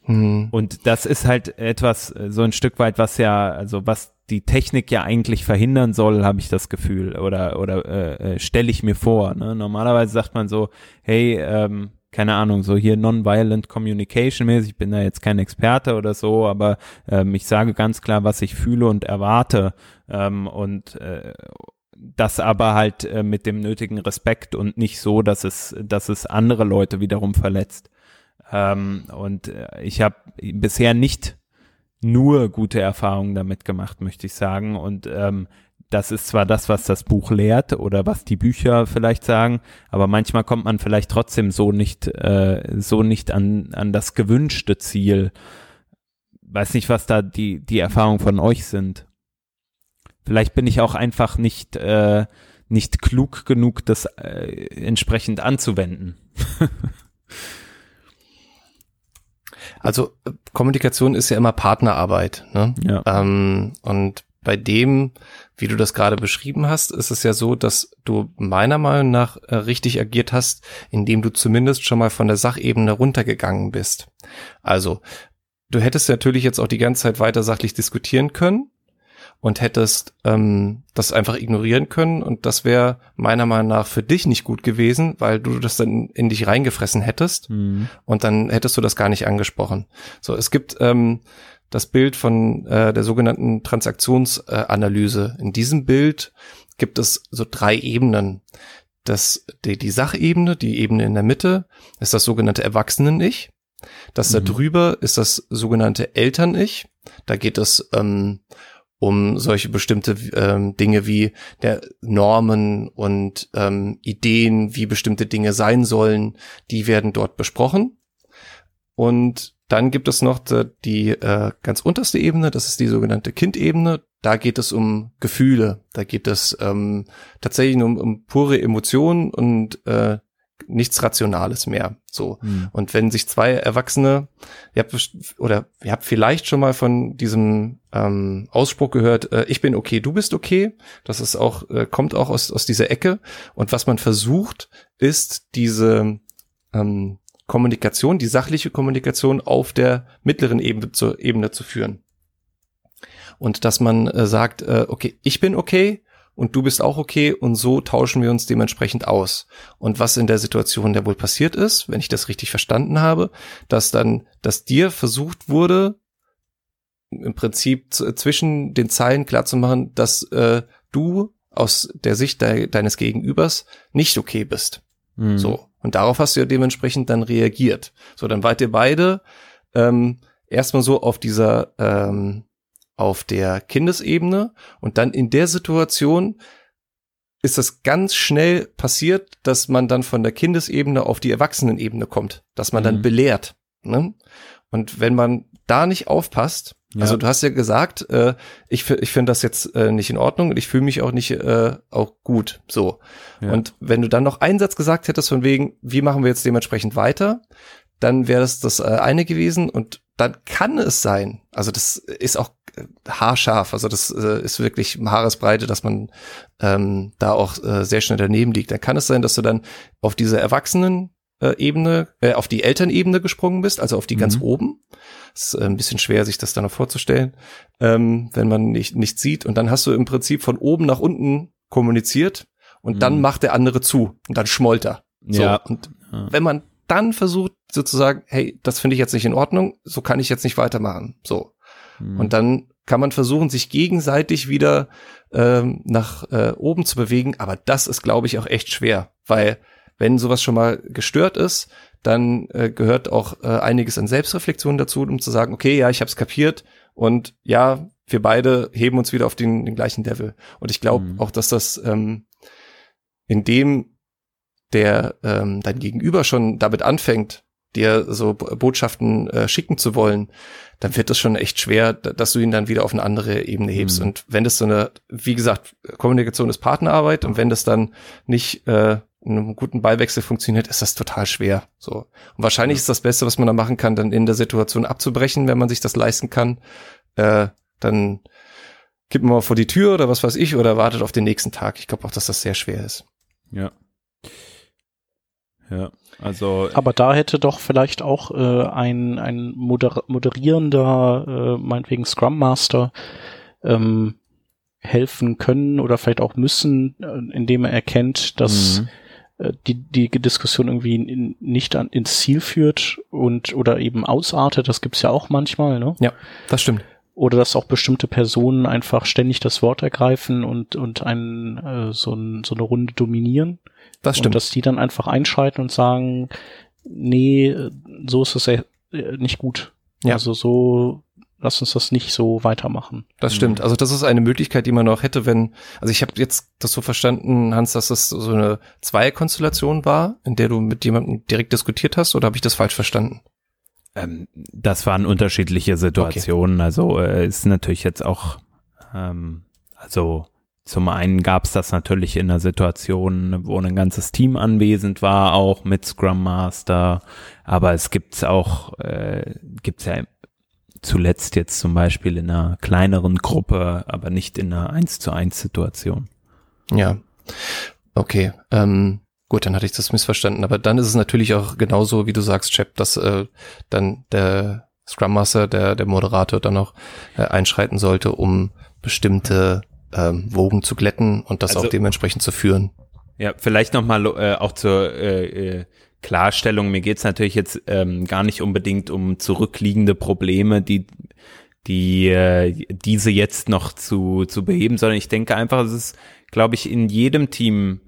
Mhm. Und das ist halt etwas, äh, so ein Stück weit, was ja, also was die Technik ja eigentlich verhindern soll, habe ich das Gefühl. Oder, oder äh, äh, stelle ich mir vor. Ne? Normalerweise sagt man so, hey, ähm, keine Ahnung, so hier non-violent communication mäßig, ich bin da jetzt kein Experte oder so, aber ähm, ich sage ganz klar, was ich fühle und erwarte. Ähm, und äh, das aber halt äh, mit dem nötigen Respekt und nicht so, dass es, dass es andere Leute wiederum verletzt. Ähm, und äh, ich habe bisher nicht nur gute Erfahrungen damit gemacht, möchte ich sagen. Und ähm, das ist zwar das, was das Buch lehrt oder was die Bücher vielleicht sagen, aber manchmal kommt man vielleicht trotzdem so nicht, äh, so nicht an, an das gewünschte Ziel. Weiß nicht, was da die, die Erfahrungen von euch sind. Vielleicht bin ich auch einfach nicht, äh, nicht klug genug, das äh, entsprechend anzuwenden. Also äh, Kommunikation ist ja immer Partnerarbeit. Ne? Ja. Ähm, und bei dem, wie du das gerade beschrieben hast, ist es ja so, dass du meiner Meinung nach äh, richtig agiert hast, indem du zumindest schon mal von der Sachebene runtergegangen bist. Also, du hättest natürlich jetzt auch die ganze Zeit weiter sachlich diskutieren können, und hättest ähm, das einfach ignorieren können und das wäre meiner Meinung nach für dich nicht gut gewesen, weil du das dann in dich reingefressen hättest mhm. und dann hättest du das gar nicht angesprochen. So, es gibt ähm, das Bild von äh, der sogenannten Transaktionsanalyse. Äh, in diesem Bild gibt es so drei Ebenen. Das, die, die Sachebene, die Ebene in der Mitte, ist das sogenannte Erwachsenen-Ich. Das mhm. da drüber ist das sogenannte Eltern-Ich. Da geht es ähm, um solche bestimmte ähm, Dinge wie der Normen und ähm, Ideen, wie bestimmte Dinge sein sollen, die werden dort besprochen. Und dann gibt es noch die, äh, ganz unterste Ebene, das ist die sogenannte Kindebene. Da geht es um Gefühle, da geht es ähm, tatsächlich um, um pure Emotionen und äh, nichts Rationales mehr. So. Mhm. Und wenn sich zwei Erwachsene, ihr habt, oder ihr habt vielleicht schon mal von diesem ähm, Ausspruch gehört, äh, ich bin okay, du bist okay. Das ist auch, äh, kommt auch aus, aus dieser Ecke. Und was man versucht, ist diese ähm, Kommunikation, die sachliche Kommunikation auf der mittleren Ebene zu, Ebene zu führen. Und dass man äh, sagt, äh, okay, ich bin okay, und du bist auch okay und so tauschen wir uns dementsprechend aus. Und was in der Situation der wohl passiert ist, wenn ich das richtig verstanden habe, dass dann, dass dir versucht wurde, im Prinzip zwischen den Zeilen klarzumachen, dass äh, du aus der Sicht de deines Gegenübers nicht okay bist. Mhm. So. Und darauf hast du ja dementsprechend dann reagiert. So, dann wart ihr beide ähm, erstmal so auf dieser ähm, auf der Kindesebene und dann in der Situation ist das ganz schnell passiert, dass man dann von der Kindesebene auf die Erwachsenenebene kommt, dass man mhm. dann belehrt. Ne? Und wenn man da nicht aufpasst, ja. also du hast ja gesagt, äh, ich, ich finde das jetzt äh, nicht in Ordnung und ich fühle mich auch nicht äh, auch gut so. Ja. Und wenn du dann noch einen Satz gesagt hättest von wegen, wie machen wir jetzt dementsprechend weiter, dann wäre das das äh, eine gewesen und dann kann es sein, also das ist auch haarscharf. Also das äh, ist wirklich Haaresbreite, dass man ähm, da auch äh, sehr schnell daneben liegt. Dann kann es sein, dass du dann auf diese Erwachsenen äh, Ebene, äh, auf die Elternebene gesprungen bist, also auf die mhm. ganz oben. ist äh, ein bisschen schwer, sich das dann noch vorzustellen, ähm, wenn man nicht, nicht sieht. Und dann hast du im Prinzip von oben nach unten kommuniziert und mhm. dann macht der andere zu und dann schmollt er. So. Ja. Und wenn man dann versucht sozusagen, hey, das finde ich jetzt nicht in Ordnung, so kann ich jetzt nicht weitermachen. So. Mhm. Und dann kann man versuchen, sich gegenseitig wieder ähm, nach äh, oben zu bewegen. Aber das ist, glaube ich, auch echt schwer, weil wenn sowas schon mal gestört ist, dann äh, gehört auch äh, einiges an Selbstreflexion dazu, um zu sagen, okay, ja, ich habe es kapiert und ja, wir beide heben uns wieder auf den, den gleichen Level. Und ich glaube mhm. auch, dass das ähm, in dem der ähm, dein Gegenüber schon damit anfängt, dir so Botschaften äh, schicken zu wollen, dann wird das schon echt schwer, dass du ihn dann wieder auf eine andere Ebene hebst. Mhm. Und wenn das so eine, wie gesagt, Kommunikation ist Partnerarbeit und wenn das dann nicht äh, in einem guten Ballwechsel funktioniert, ist das total schwer. So. Und wahrscheinlich ja. ist das Beste, was man da machen kann, dann in der Situation abzubrechen, wenn man sich das leisten kann. Äh, dann kippt man mal vor die Tür oder was weiß ich oder wartet auf den nächsten Tag. Ich glaube auch, dass das sehr schwer ist. Ja. Ja, also. Aber da hätte doch vielleicht auch äh, ein, ein moder moderierender, äh, meinetwegen Scrum Master, ähm, helfen können oder vielleicht auch müssen, äh, indem er erkennt, dass mhm. äh, die, die Diskussion irgendwie in, nicht an, ins Ziel führt und oder eben ausartet. Das gibt's ja auch manchmal, ne? Ja, das stimmt. Oder dass auch bestimmte Personen einfach ständig das Wort ergreifen und, und einen, äh, so, ein, so eine Runde dominieren. Das stimmt. Und dass die dann einfach einschalten und sagen, nee, so ist es ja nicht gut. Ja. Also so, lass uns das nicht so weitermachen. Das stimmt. Also das ist eine Möglichkeit, die man noch hätte, wenn, also ich habe jetzt das so verstanden, Hans, dass das so eine Zweierkonstellation war, in der du mit jemandem direkt diskutiert hast, oder habe ich das falsch verstanden? Ähm, das waren unterschiedliche Situationen. Okay. Also äh, ist natürlich jetzt auch, ähm, also zum einen gab es das natürlich in einer Situation, wo ein ganzes Team anwesend war, auch mit Scrum Master, aber es gibt's auch, äh, gibt's ja zuletzt jetzt zum Beispiel in einer kleineren Gruppe, aber nicht in einer eins zu eins Situation. Ja, okay. Ähm, gut, dann hatte ich das missverstanden, aber dann ist es natürlich auch genauso, wie du sagst, Chap, dass äh, dann der Scrum Master, der der Moderator dann noch äh, einschreiten sollte, um bestimmte ähm, Wogen zu glätten und das also, auch dementsprechend zu führen. Ja, vielleicht nochmal äh, auch zur äh, äh, Klarstellung. Mir geht's natürlich jetzt ähm, gar nicht unbedingt um zurückliegende Probleme, die die äh, diese jetzt noch zu zu beheben, sondern ich denke einfach, es ist, glaube ich, in jedem Team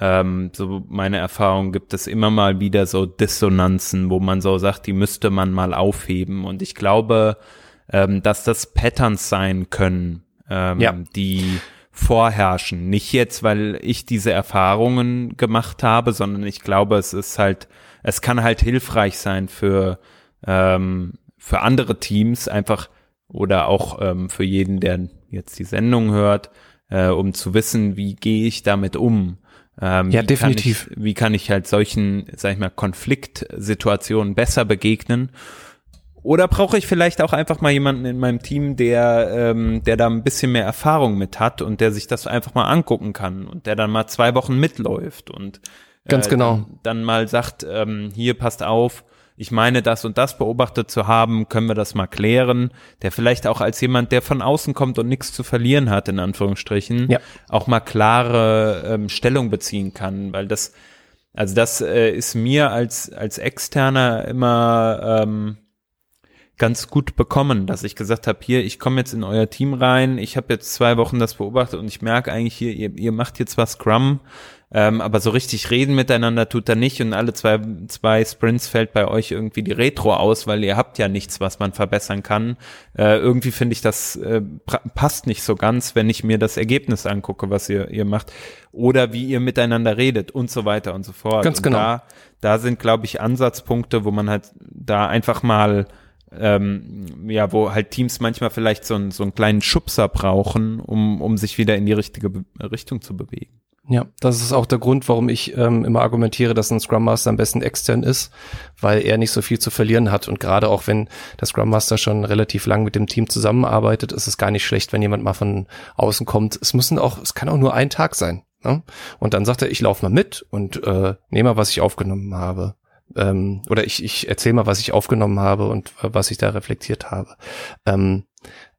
ähm, so meine Erfahrung gibt es immer mal wieder so Dissonanzen, wo man so sagt, die müsste man mal aufheben. Und ich glaube, ähm, dass das Patterns sein können, ähm, ja. die vorherrschen. Nicht jetzt, weil ich diese Erfahrungen gemacht habe, sondern ich glaube, es ist halt, es kann halt hilfreich sein für, ähm, für andere Teams einfach oder auch ähm, für jeden, der jetzt die Sendung hört, äh, um zu wissen, wie gehe ich damit um. Ähm, ja, definitiv. Kann ich, wie kann ich halt solchen, sag ich mal, Konfliktsituationen besser begegnen? Oder brauche ich vielleicht auch einfach mal jemanden in meinem Team, der, ähm, der da ein bisschen mehr Erfahrung mit hat und der sich das einfach mal angucken kann und der dann mal zwei Wochen mitläuft und äh, ganz genau dann, dann mal sagt, ähm, hier passt auf, ich meine das und das beobachtet zu haben, können wir das mal klären, der vielleicht auch als jemand, der von außen kommt und nichts zu verlieren hat, in Anführungsstrichen, ja. auch mal klare ähm, Stellung beziehen kann, weil das, also das äh, ist mir als, als Externer immer ähm, ganz gut bekommen, dass ich gesagt habe, hier, ich komme jetzt in euer Team rein, ich habe jetzt zwei Wochen das beobachtet und ich merke eigentlich hier, ihr, ihr macht jetzt was Scrum, ähm, aber so richtig reden miteinander tut er nicht und alle zwei, zwei Sprints fällt bei euch irgendwie die Retro aus, weil ihr habt ja nichts, was man verbessern kann. Äh, irgendwie finde ich, das äh, passt nicht so ganz, wenn ich mir das Ergebnis angucke, was ihr, ihr macht oder wie ihr miteinander redet und so weiter und so fort. Ganz genau. Da, da sind, glaube ich, Ansatzpunkte, wo man halt da einfach mal ähm, ja, wo halt Teams manchmal vielleicht so, einen so einen kleinen Schubser brauchen, um, um sich wieder in die richtige Be Richtung zu bewegen. Ja, das ist auch der Grund, warum ich ähm, immer argumentiere, dass ein Scrum Master am besten extern ist, weil er nicht so viel zu verlieren hat. Und gerade auch wenn der Scrum Master schon relativ lang mit dem Team zusammenarbeitet, ist es gar nicht schlecht, wenn jemand mal von außen kommt. Es müssen auch, es kann auch nur ein Tag sein. Ne? Und dann sagt er, ich laufe mal mit und äh, nehme mal, was ich aufgenommen habe. Ähm, oder ich, ich erzähle mal, was ich aufgenommen habe und äh, was ich da reflektiert habe. Ähm,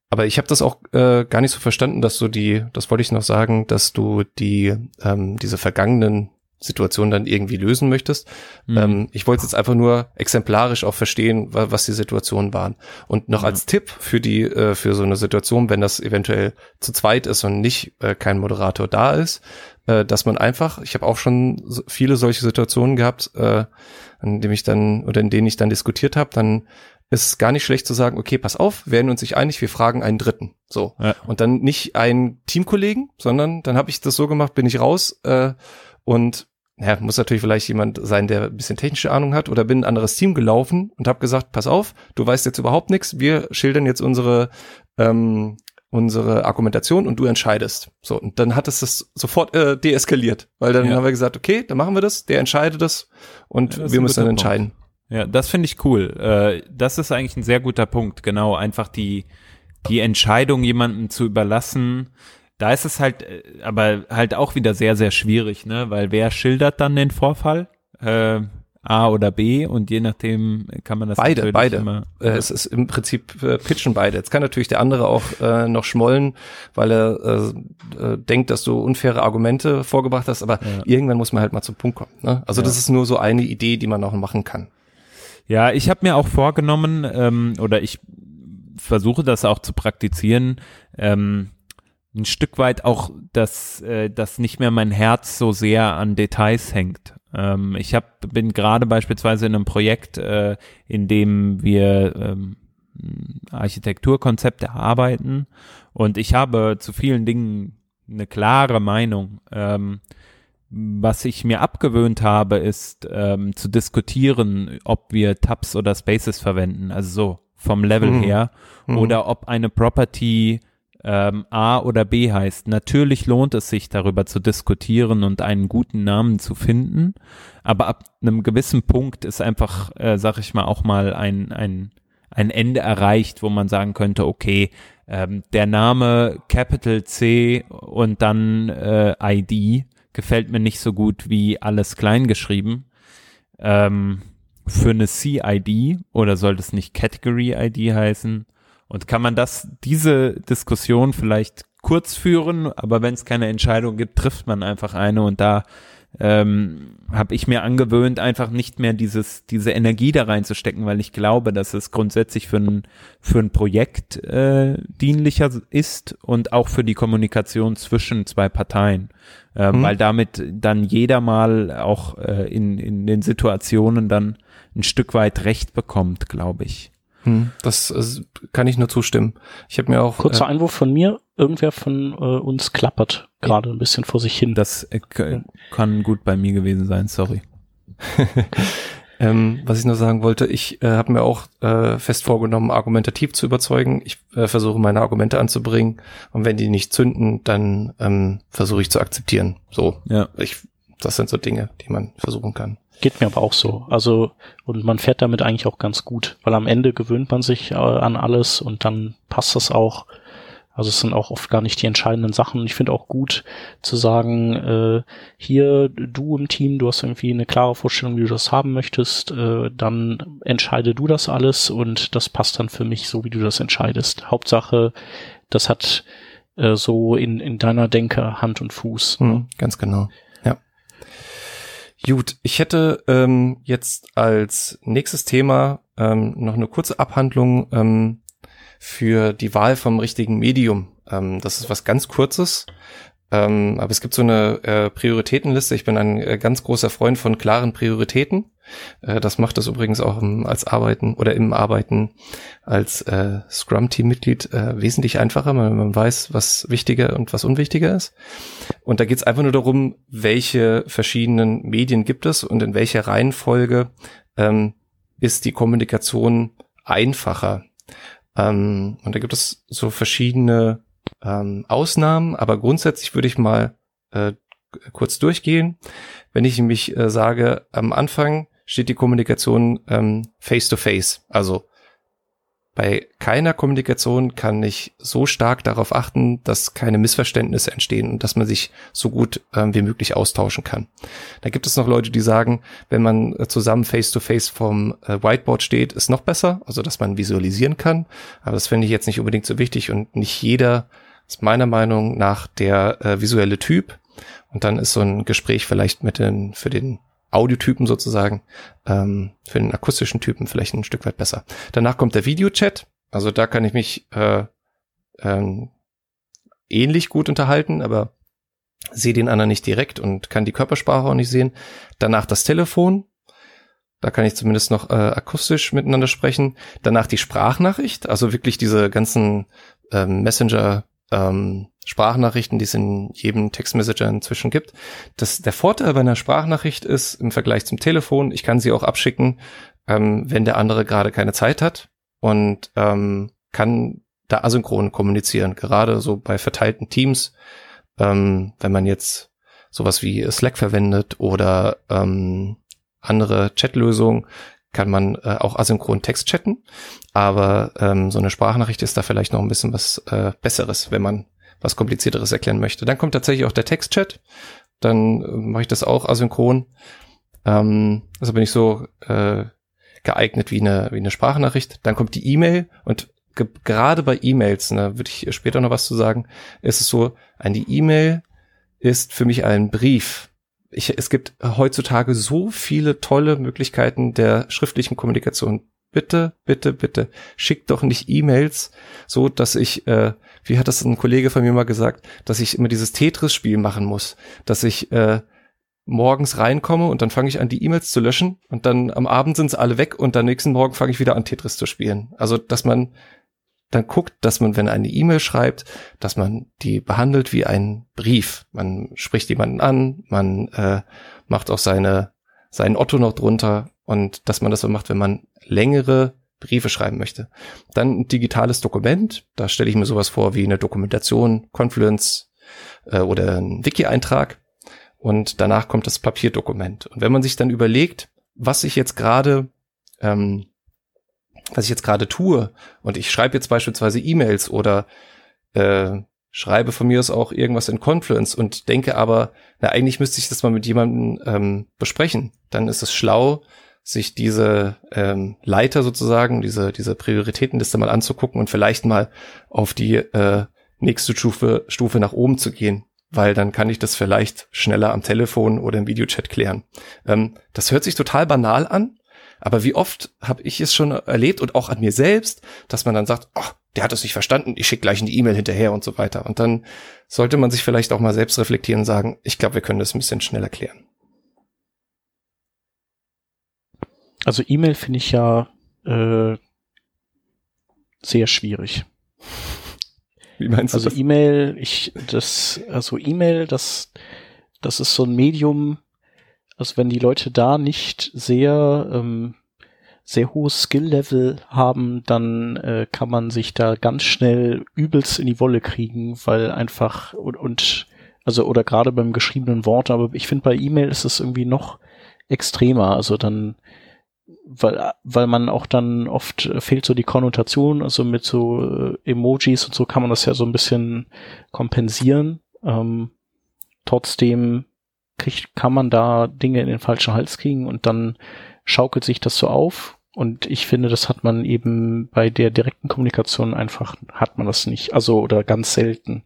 aber ich habe das auch äh, gar nicht so verstanden, dass du die, das wollte ich noch sagen, dass du die ähm, diese vergangenen Situation dann irgendwie lösen möchtest. Mhm. Ähm, ich wollte jetzt einfach nur exemplarisch auch verstehen, was die Situationen waren. Und noch mhm. als Tipp für die, äh, für so eine Situation, wenn das eventuell zu zweit ist und nicht äh, kein Moderator da ist, äh, dass man einfach, ich habe auch schon so viele solche Situationen gehabt, äh, an dem ich dann oder in denen ich dann diskutiert habe, dann ist es gar nicht schlecht zu sagen, okay, pass auf, werden uns nicht einig, wir fragen einen Dritten. So. Ja. Und dann nicht einen Teamkollegen, sondern dann habe ich das so gemacht, bin ich raus äh, und ja, muss natürlich vielleicht jemand sein, der ein bisschen technische Ahnung hat oder bin ein anderes Team gelaufen und habe gesagt, pass auf, du weißt jetzt überhaupt nichts, wir schildern jetzt unsere ähm, unsere Argumentation und du entscheidest. So, und dann hat es das sofort äh, deeskaliert, weil dann ja. haben wir gesagt, okay, dann machen wir das, der entscheidet das und ja, das wir müssen dann entscheiden. Ja, das finde ich cool. Äh, das ist eigentlich ein sehr guter Punkt, genau, einfach die die Entscheidung jemandem zu überlassen, da ist es halt, äh, aber halt auch wieder sehr, sehr schwierig, ne? Weil wer schildert dann den Vorfall? Äh, A oder B und je nachdem kann man das beide beide immer, äh, es ist im Prinzip äh, pitchen beide jetzt kann natürlich der andere auch äh, noch schmollen weil er äh, äh, denkt dass du unfaire Argumente vorgebracht hast aber ja. irgendwann muss man halt mal zum Punkt kommen ne? also ja. das ist nur so eine Idee die man noch machen kann ja ich habe mir auch vorgenommen ähm, oder ich versuche das auch zu praktizieren ähm, ein Stück weit auch, dass, äh, dass nicht mehr mein Herz so sehr an Details hängt. Ähm, ich hab, bin gerade beispielsweise in einem Projekt, äh, in dem wir ähm, Architekturkonzepte erarbeiten und ich habe zu vielen Dingen eine klare Meinung. Ähm, was ich mir abgewöhnt habe, ist ähm, zu diskutieren, ob wir Tabs oder Spaces verwenden, also so vom Level mhm. her, mhm. oder ob eine Property ähm, A oder B heißt. Natürlich lohnt es sich darüber zu diskutieren und einen guten Namen zu finden, aber ab einem gewissen Punkt ist einfach, äh, sag ich mal, auch mal ein, ein, ein Ende erreicht, wo man sagen könnte, okay, ähm, der Name Capital C und dann äh, ID gefällt mir nicht so gut wie alles klein geschrieben. Ähm, für eine CID oder sollte es nicht Category ID heißen? Und kann man das, diese Diskussion vielleicht kurz führen, aber wenn es keine Entscheidung gibt, trifft man einfach eine und da ähm, habe ich mir angewöhnt, einfach nicht mehr dieses, diese Energie da reinzustecken, weil ich glaube, dass es grundsätzlich für ein, für ein Projekt äh, dienlicher ist und auch für die Kommunikation zwischen zwei Parteien. Äh, mhm. Weil damit dann jeder mal auch äh, in, in den Situationen dann ein Stück weit Recht bekommt, glaube ich. Hm, das äh, kann ich nur zustimmen. Ich habe mir auch kurzer äh, Einwurf von mir. Irgendwer von äh, uns klappert gerade ein bisschen vor sich hin. Das äh, kann gut bei mir gewesen sein. Sorry. ähm, was ich nur sagen wollte, ich äh, habe mir auch äh, fest vorgenommen, argumentativ zu überzeugen. Ich äh, versuche meine Argumente anzubringen und wenn die nicht zünden, dann ähm, versuche ich zu akzeptieren. So, ja. ich, das sind so Dinge, die man versuchen kann. Geht mir aber auch so. Also, und man fährt damit eigentlich auch ganz gut, weil am Ende gewöhnt man sich äh, an alles und dann passt das auch. Also es sind auch oft gar nicht die entscheidenden Sachen. Ich finde auch gut zu sagen, äh, hier du im Team, du hast irgendwie eine klare Vorstellung, wie du das haben möchtest, äh, dann entscheide du das alles und das passt dann für mich so, wie du das entscheidest. Hauptsache, das hat äh, so in, in deiner Denke Hand und Fuß. Mhm, ganz genau. Gut, ich hätte ähm, jetzt als nächstes Thema ähm, noch eine kurze Abhandlung ähm, für die Wahl vom richtigen Medium. Ähm, das ist was ganz Kurzes, ähm, aber es gibt so eine äh, Prioritätenliste. Ich bin ein äh, ganz großer Freund von klaren Prioritäten. Äh, das macht es übrigens auch als Arbeiten oder im Arbeiten als äh, Scrum-Team-Mitglied äh, wesentlich einfacher, weil man weiß, was wichtiger und was unwichtiger ist. Und da geht es einfach nur darum, welche verschiedenen Medien gibt es und in welcher Reihenfolge ähm, ist die Kommunikation einfacher. Ähm, und da gibt es so verschiedene ähm, Ausnahmen, aber grundsätzlich würde ich mal äh, kurz durchgehen. Wenn ich nämlich äh, sage, am Anfang steht die Kommunikation ähm, face to face. Also bei keiner Kommunikation kann ich so stark darauf achten, dass keine Missverständnisse entstehen und dass man sich so gut ähm, wie möglich austauschen kann. Da gibt es noch Leute, die sagen, wenn man äh, zusammen face-to-face -face vom äh, Whiteboard steht, ist noch besser, also dass man visualisieren kann. Aber das finde ich jetzt nicht unbedingt so wichtig und nicht jeder ist meiner Meinung nach der äh, visuelle Typ. Und dann ist so ein Gespräch vielleicht mit den, für den Audiotypen sozusagen, ähm, für den akustischen Typen vielleicht ein Stück weit besser. Danach kommt der Videochat. Also da kann ich mich äh, ähm, ähnlich gut unterhalten, aber sehe den anderen nicht direkt und kann die Körpersprache auch nicht sehen. Danach das Telefon. Da kann ich zumindest noch äh, akustisch miteinander sprechen. Danach die Sprachnachricht, also wirklich diese ganzen ähm, Messenger ähm, Sprachnachrichten, die es in jedem Textmessenger inzwischen gibt. Das, der Vorteil bei einer Sprachnachricht ist im Vergleich zum Telefon, ich kann sie auch abschicken, ähm, wenn der andere gerade keine Zeit hat und ähm, kann da asynchron kommunizieren. Gerade so bei verteilten Teams, ähm, wenn man jetzt sowas wie Slack verwendet oder ähm, andere Chatlösungen, kann man äh, auch asynchron Text chatten. Aber ähm, so eine Sprachnachricht ist da vielleicht noch ein bisschen was äh, Besseres, wenn man was Komplizierteres erklären möchte. Dann kommt tatsächlich auch der Textchat. Dann äh, mache ich das auch asynchron. Ähm, also bin ich so äh, geeignet wie eine, wie eine Sprachnachricht. Dann kommt die E-Mail und ge gerade bei E-Mails, da würde ich später noch was zu sagen, ist es so, eine E-Mail ist für mich ein Brief ich, es gibt heutzutage so viele tolle Möglichkeiten der schriftlichen Kommunikation. Bitte, bitte, bitte, schickt doch nicht E-Mails, so dass ich, äh, wie hat das ein Kollege von mir mal gesagt, dass ich immer dieses Tetris-Spiel machen muss, dass ich äh, morgens reinkomme und dann fange ich an, die E-Mails zu löschen und dann am Abend sind sie alle weg und am nächsten Morgen fange ich wieder an, Tetris zu spielen. Also, dass man dann guckt, dass man, wenn eine E-Mail schreibt, dass man die behandelt wie ein Brief. Man spricht jemanden an, man äh, macht auch seine, seinen Otto noch drunter und dass man das so macht, wenn man längere Briefe schreiben möchte. Dann ein digitales Dokument, da stelle ich mir sowas vor wie eine Dokumentation, Confluence äh, oder ein Wiki-Eintrag und danach kommt das Papierdokument. Und wenn man sich dann überlegt, was ich jetzt gerade ähm, was ich jetzt gerade tue. Und ich schreibe jetzt beispielsweise E-Mails oder äh, schreibe von mir aus auch irgendwas in Confluence und denke aber, na eigentlich müsste ich das mal mit jemandem ähm, besprechen, dann ist es schlau, sich diese ähm, Leiter sozusagen, diese, diese Prioritätenliste mal anzugucken und vielleicht mal auf die äh, nächste Stufe, Stufe nach oben zu gehen, weil dann kann ich das vielleicht schneller am Telefon oder im Videochat klären. Ähm, das hört sich total banal an, aber wie oft habe ich es schon erlebt und auch an mir selbst, dass man dann sagt, oh, der hat es nicht verstanden, ich schicke gleich eine E-Mail hinterher und so weiter. Und dann sollte man sich vielleicht auch mal selbst reflektieren und sagen, ich glaube, wir können das ein bisschen schneller klären. Also E-Mail finde ich ja äh, sehr schwierig. Wie meinst du also E-Mail, ich das also E-Mail, das das ist so ein Medium, also wenn die Leute da nicht sehr, ähm, sehr hohes Skill-Level haben, dann äh, kann man sich da ganz schnell übelst in die Wolle kriegen, weil einfach und, und also oder gerade beim geschriebenen Wort, aber ich finde bei E-Mail ist es irgendwie noch extremer. Also dann, weil, weil man auch dann oft äh, fehlt so die Konnotation, also mit so äh, Emojis und so kann man das ja so ein bisschen kompensieren. Ähm, trotzdem kriegt, kann man da Dinge in den falschen Hals kriegen und dann schaukelt sich das so auf. Und ich finde, das hat man eben bei der direkten Kommunikation einfach, hat man das nicht. Also, oder ganz selten.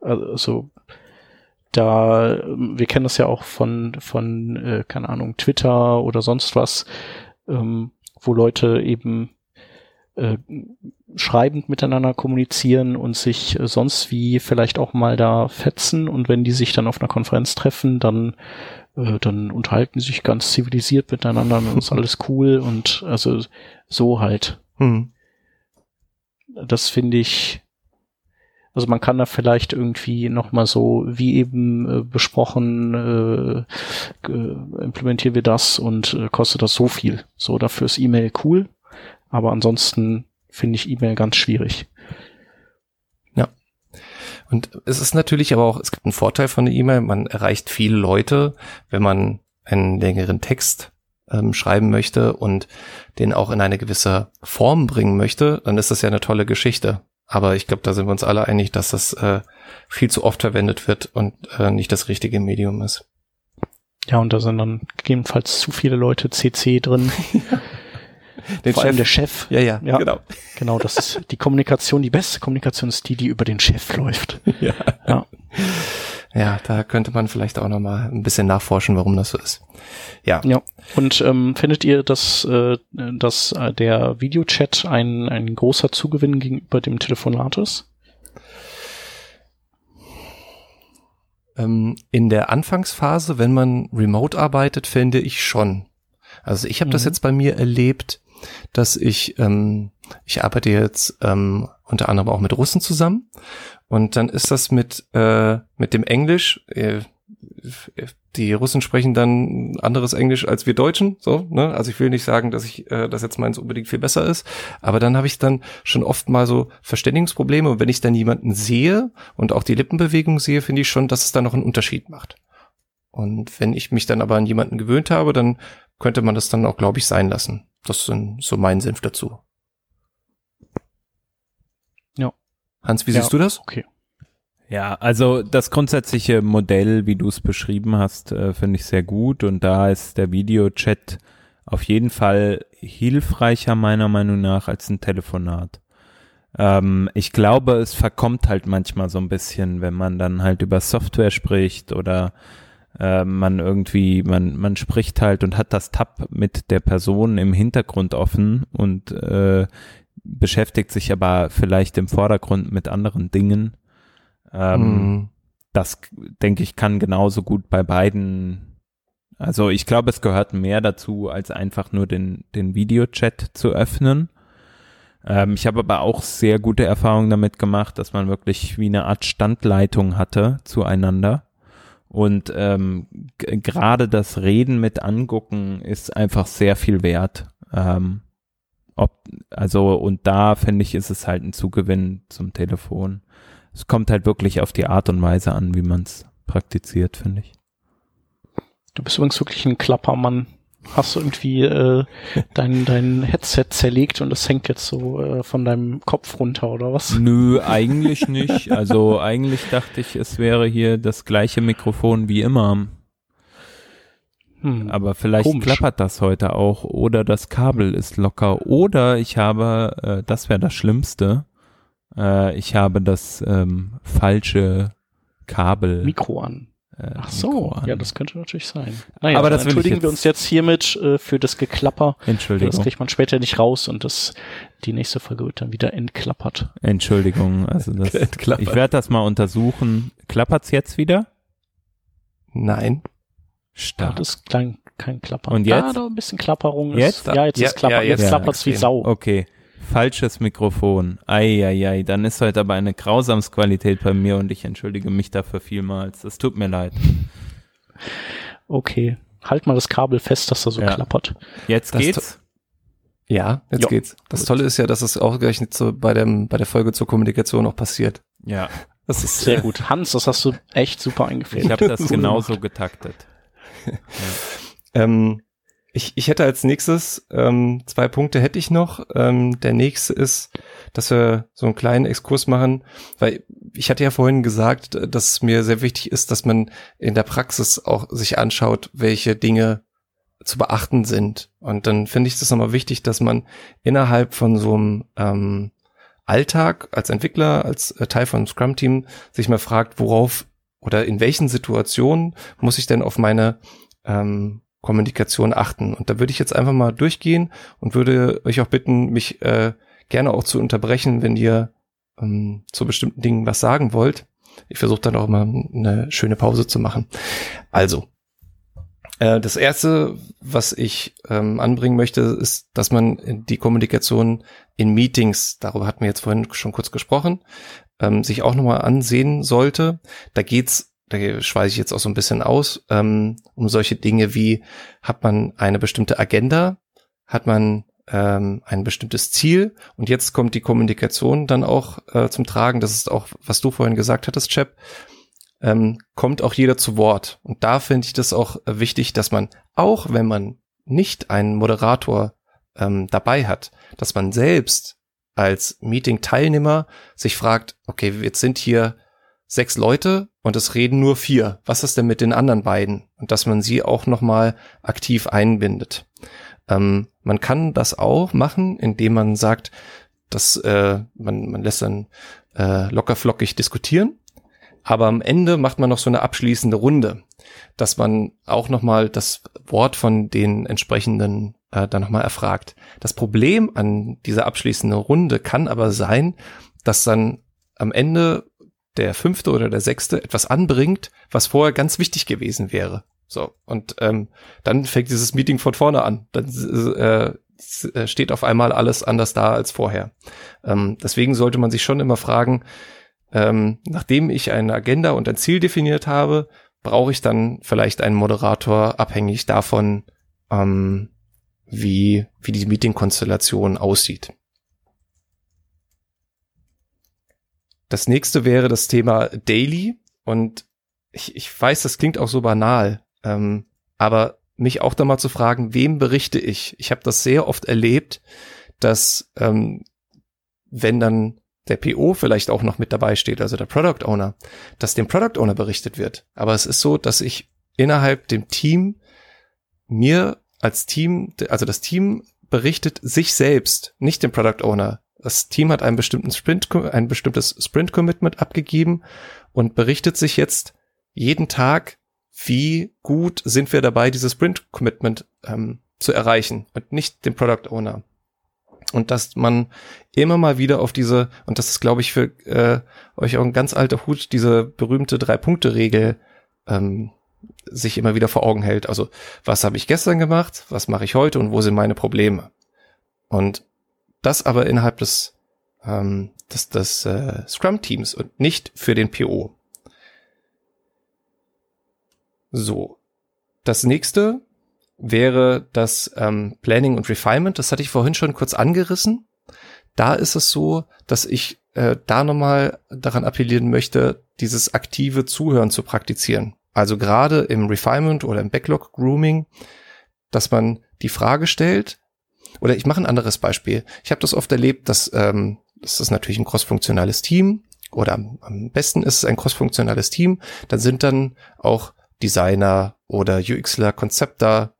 Also, da, wir kennen das ja auch von, von, äh, keine Ahnung, Twitter oder sonst was, ähm, wo Leute eben äh, schreibend miteinander kommunizieren und sich äh, sonst wie vielleicht auch mal da fetzen und wenn die sich dann auf einer Konferenz treffen, dann äh, dann unterhalten sie sich ganz zivilisiert miteinander und ist alles cool und also so halt. Mhm. Das finde ich, also man kann da vielleicht irgendwie nochmal so, wie eben äh, besprochen, äh, implementieren wir das und äh, kostet das so viel. So, dafür ist E-Mail cool, aber ansonsten finde ich E-Mail ganz schwierig. Ja. Und es ist natürlich aber auch, es gibt einen Vorteil von der E-Mail, man erreicht viele Leute, wenn man einen längeren Text ähm, schreiben möchte und den auch in eine gewisse Form bringen möchte, dann ist das ja eine tolle Geschichte. Aber ich glaube, da sind wir uns alle einig, dass das äh, viel zu oft verwendet wird und äh, nicht das richtige Medium ist. Ja, und da sind dann gegebenenfalls zu viele Leute CC drin. Den Vor Chef. allem der Chef. Ja, ja, ja, genau. Genau, das ist die Kommunikation, die beste Kommunikation ist die, die über den Chef läuft. Ja. ja. Ja, da könnte man vielleicht auch noch mal ein bisschen nachforschen, warum das so ist. Ja. Ja. Und ähm, findet ihr, dass, äh, dass äh, der Videochat ein, ein großer Zugewinn gegenüber dem Telefonat ist? Ähm, in der Anfangsphase, wenn man remote arbeitet, finde ich schon. Also ich habe mhm. das jetzt bei mir erlebt, dass ich, ähm, ich arbeite jetzt ähm, unter anderem auch mit Russen zusammen und dann ist das mit, äh, mit dem Englisch, äh, die Russen sprechen dann anderes Englisch als wir Deutschen, so, ne? Also ich will nicht sagen, dass ich, äh, dass jetzt meins unbedingt viel besser ist, aber dann habe ich dann schon oft mal so Verständigungsprobleme und wenn ich dann jemanden sehe und auch die Lippenbewegung sehe, finde ich schon, dass es da noch einen Unterschied macht. Und wenn ich mich dann aber an jemanden gewöhnt habe, dann könnte man das dann auch, glaube ich, sein lassen. Das sind so mein Senf dazu. Ja. Hans, wie ja, siehst du das? Okay. Ja, also das grundsätzliche Modell, wie du es beschrieben hast, äh, finde ich sehr gut und da ist der Videochat auf jeden Fall hilfreicher meiner Meinung nach als ein Telefonat. Ähm, ich glaube, es verkommt halt manchmal so ein bisschen, wenn man dann halt über Software spricht oder äh, man irgendwie, man, man spricht halt und hat das Tab mit der Person im Hintergrund offen und äh, beschäftigt sich aber vielleicht im Vordergrund mit anderen Dingen ähm, mhm. Das, denke ich, kann genauso gut bei beiden. Also ich glaube, es gehört mehr dazu, als einfach nur den, den Videochat zu öffnen. Ähm, ich habe aber auch sehr gute Erfahrungen damit gemacht, dass man wirklich wie eine Art Standleitung hatte zueinander. Und ähm, gerade das Reden mit Angucken ist einfach sehr viel wert. Ähm, ob, also, und da finde ich, ist es halt ein Zugewinn zum Telefon es kommt halt wirklich auf die Art und Weise an, wie man es praktiziert, finde ich. Du bist übrigens wirklich ein Klappermann. Hast du irgendwie äh, dein, dein Headset zerlegt und es hängt jetzt so äh, von deinem Kopf runter oder was? Nö, eigentlich nicht. Also eigentlich dachte ich, es wäre hier das gleiche Mikrofon wie immer. Hm, Aber vielleicht komisch. klappert das heute auch oder das Kabel ist locker oder ich habe, äh, das wäre das Schlimmste, äh, ich habe das ähm, falsche Kabel. Mikro an. Äh, Ach so, an. ja, das könnte natürlich sein. Naja, aber das entschuldigen wir uns jetzt hiermit äh, für das Geklapper. Entschuldigung. Das kriegt man später nicht raus und das die nächste Folge wird dann wieder entklappert. Entschuldigung, also das, ich werde das mal untersuchen. Klappert's jetzt wieder? Nein. Stark. Ja, das klang kein Klappern. Und jetzt? Ah, da ein bisschen Klapperung ist. Jetzt? Ja, jetzt ja, ist Klapper, ja, jetzt, jetzt klappert's wie Sau. Okay. Falsches Mikrofon. Eieiei, dann ist heute aber eine Grausamsqualität bei mir und ich entschuldige mich dafür vielmals. Es tut mir leid. Okay. Halt mal das Kabel fest, dass er so ja. klappert. Jetzt das geht's? Ja, jetzt jo. geht's. Das Gut. Tolle ist ja, dass es auch gleich so bei dem, bei der Folge zur Kommunikation auch passiert. Ja. Das ist sehr gut. Hans, das hast du echt super eingefädelt. Ich habe das genauso getaktet. Ja. ähm, ich, ich hätte als nächstes ähm, zwei Punkte hätte ich noch. Ähm, der nächste ist, dass wir so einen kleinen Exkurs machen, weil ich hatte ja vorhin gesagt, dass mir sehr wichtig ist, dass man in der Praxis auch sich anschaut, welche Dinge zu beachten sind. Und dann finde ich das nochmal wichtig, dass man innerhalb von so einem ähm, Alltag als Entwickler, als äh, Teil von Scrum-Team sich mal fragt, worauf oder in welchen Situationen muss ich denn auf meine ähm, Kommunikation achten. Und da würde ich jetzt einfach mal durchgehen und würde euch auch bitten, mich äh, gerne auch zu unterbrechen, wenn ihr ähm, zu bestimmten Dingen was sagen wollt. Ich versuche dann auch mal eine schöne Pause zu machen. Also, äh, das erste, was ich ähm, anbringen möchte, ist, dass man die Kommunikation in Meetings, darüber hatten wir jetzt vorhin schon kurz gesprochen, ähm, sich auch nochmal ansehen sollte. Da geht's da schweiße ich jetzt auch so ein bisschen aus, ähm, um solche Dinge wie, hat man eine bestimmte Agenda, hat man ähm, ein bestimmtes Ziel und jetzt kommt die Kommunikation dann auch äh, zum Tragen, das ist auch, was du vorhin gesagt hattest, Chap, ähm, kommt auch jeder zu Wort. Und da finde ich das auch äh, wichtig, dass man, auch wenn man nicht einen Moderator ähm, dabei hat, dass man selbst als Meeting-Teilnehmer sich fragt, okay, jetzt sind hier sechs Leute und es reden nur vier. Was ist denn mit den anderen beiden? Und dass man sie auch nochmal aktiv einbindet. Ähm, man kann das auch machen, indem man sagt, dass äh, man, man lässt dann äh, locker flockig diskutieren. aber am Ende macht man noch so eine abschließende Runde, dass man auch nochmal das Wort von den entsprechenden äh, dann nochmal erfragt. Das Problem an dieser abschließenden Runde kann aber sein, dass dann am Ende der fünfte oder der sechste etwas anbringt, was vorher ganz wichtig gewesen wäre. So, und ähm, dann fängt dieses Meeting von vorne an. Dann äh, äh, steht auf einmal alles anders da als vorher. Ähm, deswegen sollte man sich schon immer fragen, ähm, nachdem ich eine Agenda und ein Ziel definiert habe, brauche ich dann vielleicht einen Moderator abhängig davon, ähm, wie, wie die Meeting-Konstellation aussieht. Das nächste wäre das Thema Daily und ich, ich weiß, das klingt auch so banal, ähm, aber mich auch da mal zu fragen, wem berichte ich? Ich habe das sehr oft erlebt, dass ähm, wenn dann der PO vielleicht auch noch mit dabei steht, also der Product Owner, dass dem Product Owner berichtet wird. Aber es ist so, dass ich innerhalb dem Team mir als Team, also das Team berichtet sich selbst, nicht dem Product Owner. Das Team hat einen bestimmten Sprint, ein bestimmtes Sprint Commitment abgegeben und berichtet sich jetzt jeden Tag, wie gut sind wir dabei, dieses Sprint Commitment ähm, zu erreichen und nicht dem Product Owner. Und dass man immer mal wieder auf diese, und das ist, glaube ich, für äh, euch auch ein ganz alter Hut, diese berühmte Drei-Punkte-Regel ähm, sich immer wieder vor Augen hält. Also, was habe ich gestern gemacht, was mache ich heute und wo sind meine Probleme? Und das aber innerhalb des, ähm, des, des äh, Scrum-Teams und nicht für den PO. So. Das nächste wäre das ähm, Planning und Refinement. Das hatte ich vorhin schon kurz angerissen. Da ist es so, dass ich äh, da nochmal daran appellieren möchte, dieses aktive Zuhören zu praktizieren. Also gerade im Refinement oder im Backlog Grooming, dass man die Frage stellt, oder ich mache ein anderes Beispiel. Ich habe das oft erlebt, dass ähm, das ist natürlich ein crossfunktionales Team oder am besten ist es ein crossfunktionales Team. Dann sind dann auch Designer oder UXler, Konzepter,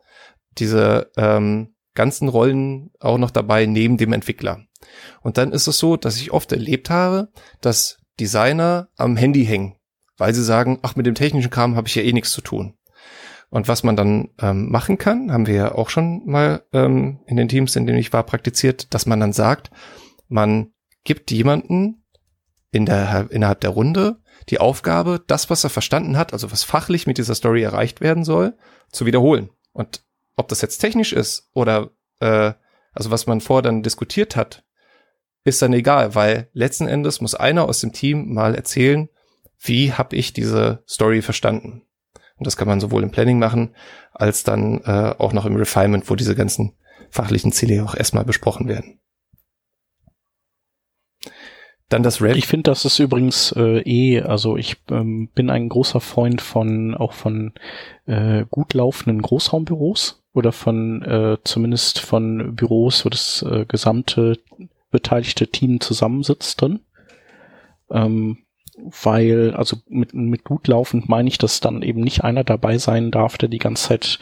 diese ähm, ganzen Rollen auch noch dabei neben dem Entwickler. Und dann ist es so, dass ich oft erlebt habe, dass Designer am Handy hängen, weil sie sagen, ach, mit dem technischen Kram habe ich ja eh nichts zu tun. Und was man dann ähm, machen kann, haben wir ja auch schon mal ähm, in den Teams, in denen ich war, praktiziert, dass man dann sagt, man gibt jemanden in der, innerhalb der Runde die Aufgabe, das, was er verstanden hat, also was fachlich mit dieser Story erreicht werden soll, zu wiederholen. Und ob das jetzt technisch ist oder äh, also was man vorher dann diskutiert hat, ist dann egal, weil letzten Endes muss einer aus dem Team mal erzählen, wie habe ich diese Story verstanden. Und das kann man sowohl im Planning machen, als dann äh, auch noch im Refinement, wo diese ganzen fachlichen Ziele auch erstmal besprochen werden. Dann das Rev. Ich finde, das ist übrigens äh, eh, also ich ähm, bin ein großer Freund von auch von äh, gut laufenden Großraumbüros oder von äh, zumindest von Büros, wo das äh, gesamte beteiligte Team zusammensitzt drin. Ähm, weil, also mit, mit gut laufend meine ich, dass dann eben nicht einer dabei sein darf, der die ganze Zeit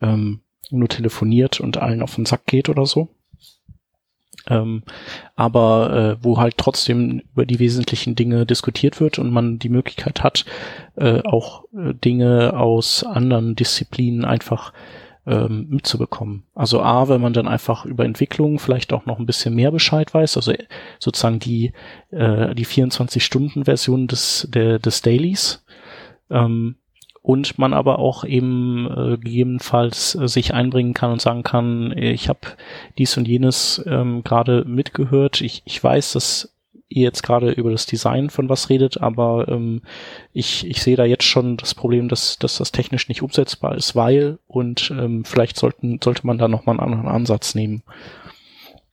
ähm, nur telefoniert und allen auf den Sack geht oder so. Ähm, aber äh, wo halt trotzdem über die wesentlichen Dinge diskutiert wird und man die Möglichkeit hat, äh, auch äh, Dinge aus anderen Disziplinen einfach ähm, mitzubekommen. Also A, wenn man dann einfach über Entwicklung vielleicht auch noch ein bisschen mehr Bescheid weiß, also sozusagen die, äh, die 24-Stunden-Version des, der, des Dailies, ähm, und man aber auch eben äh, gegebenenfalls äh, sich einbringen kann und sagen kann, ich habe dies und jenes ähm, gerade mitgehört. Ich, ich weiß, dass ihr jetzt gerade über das Design von was redet, aber ähm, ich, ich sehe da jetzt schon das Problem, dass, dass das technisch nicht umsetzbar ist, weil und ähm, vielleicht sollten, sollte man da nochmal einen anderen Ansatz nehmen.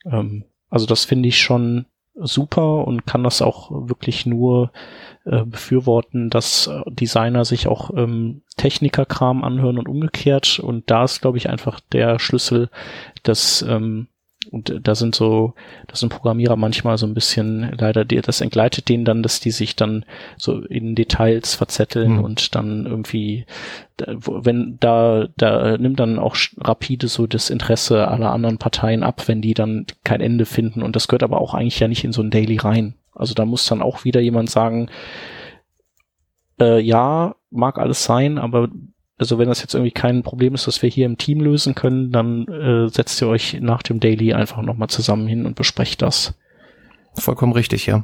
Ähm, also das finde ich schon super und kann das auch wirklich nur äh, befürworten, dass Designer sich auch ähm, Technikerkram anhören und umgekehrt. Und da ist, glaube ich, einfach der Schlüssel, dass ähm, und da sind so, das sind Programmierer manchmal so ein bisschen leider, das entgleitet denen dann, dass die sich dann so in Details verzetteln mhm. und dann irgendwie, wenn da, da nimmt dann auch rapide so das Interesse aller anderen Parteien ab, wenn die dann kein Ende finden. Und das gehört aber auch eigentlich ja nicht in so ein Daily rein. Also da muss dann auch wieder jemand sagen, Äh, ja, mag alles sein, aber also wenn das jetzt irgendwie kein Problem ist, das wir hier im Team lösen können, dann äh, setzt ihr euch nach dem Daily einfach nochmal zusammen hin und besprecht das. Vollkommen richtig, ja.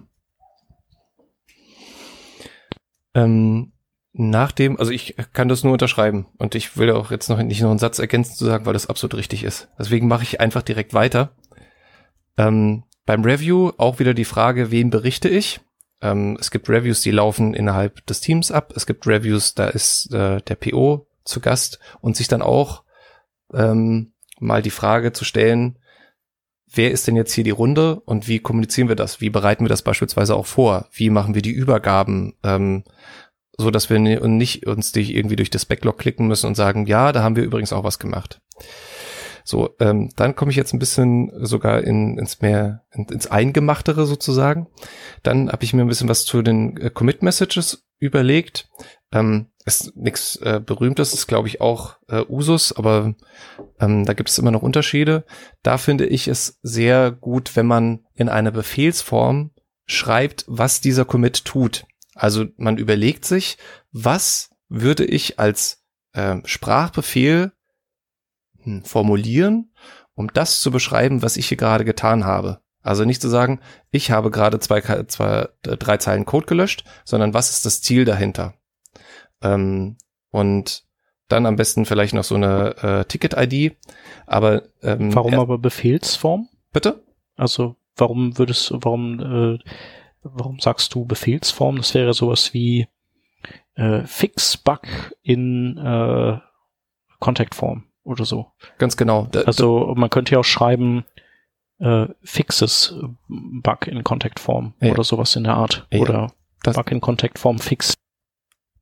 Ähm, nach dem, also ich kann das nur unterschreiben und ich will auch jetzt noch nicht noch einen Satz ergänzen zu sagen, weil das absolut richtig ist. Deswegen mache ich einfach direkt weiter. Ähm, beim Review auch wieder die Frage, wen berichte ich? Ähm, es gibt Reviews, die laufen innerhalb des Teams ab. Es gibt Reviews, da ist äh, der PO zu Gast und sich dann auch ähm, mal die Frage zu stellen, wer ist denn jetzt hier die Runde und wie kommunizieren wir das? Wie bereiten wir das beispielsweise auch vor? Wie machen wir die Übergaben? Ähm, so dass wir nicht uns die irgendwie durch das Backlog klicken müssen und sagen, ja, da haben wir übrigens auch was gemacht. So, ähm, dann komme ich jetzt ein bisschen sogar in, ins mehr ins Eingemachtere sozusagen. Dann habe ich mir ein bisschen was zu den äh, Commit Messages überlegt. Ähm, ist nichts äh, Berühmtes, ist glaube ich auch äh, Usus, aber ähm, da gibt es immer noch Unterschiede. Da finde ich es sehr gut, wenn man in einer Befehlsform schreibt, was dieser Commit tut. Also man überlegt sich, was würde ich als äh, Sprachbefehl hm, formulieren, um das zu beschreiben, was ich hier gerade getan habe. Also nicht zu sagen, ich habe gerade zwei, zwei, drei Zeilen Code gelöscht, sondern was ist das Ziel dahinter? Ähm, und dann am besten vielleicht noch so eine äh, Ticket-ID. Aber ähm, warum äh, aber Befehlsform? Bitte? Also warum würdest warum, äh, warum sagst du Befehlsform? Das wäre sowas wie äh, Fix Bug in äh, Contact Form oder so. Ganz genau. Da, also man könnte ja auch schreiben äh, Fixes Bug in Contact Form ja. oder sowas in der Art. Ja. Oder das, Bug in Contact Form Fix.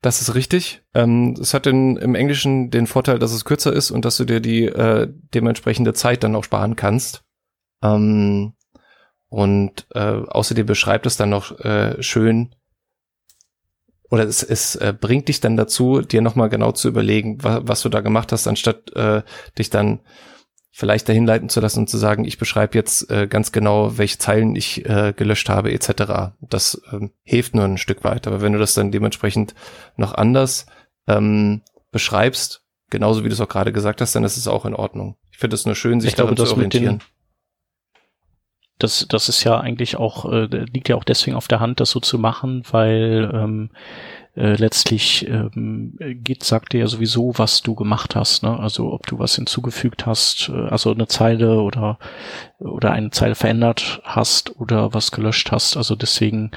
Das ist richtig. Ähm, es hat in, im Englischen den Vorteil, dass es kürzer ist und dass du dir die äh, dementsprechende Zeit dann auch sparen kannst. Ähm, und äh, außerdem beschreibt es dann noch äh, schön, oder es, es äh, bringt dich dann dazu, dir nochmal genau zu überlegen, wa was du da gemacht hast, anstatt äh, dich dann vielleicht dahin leiten zu lassen und zu sagen, ich beschreibe jetzt äh, ganz genau, welche Zeilen ich äh, gelöscht habe, etc. Das ähm, hilft nur ein Stück weit. Aber wenn du das dann dementsprechend noch anders ähm, beschreibst, genauso wie du es auch gerade gesagt hast, dann ist es auch in Ordnung. Ich finde es nur schön, sich ich daran glaube, zu orientieren. Das, das ist ja eigentlich auch, äh, liegt ja auch deswegen auf der Hand, das so zu machen, weil ähm, äh, letztlich ähm, geht, sagt dir ja sowieso, was du gemacht hast. Ne? Also ob du was hinzugefügt hast, äh, also eine Zeile oder oder eine Zeile verändert hast oder was gelöscht hast. Also deswegen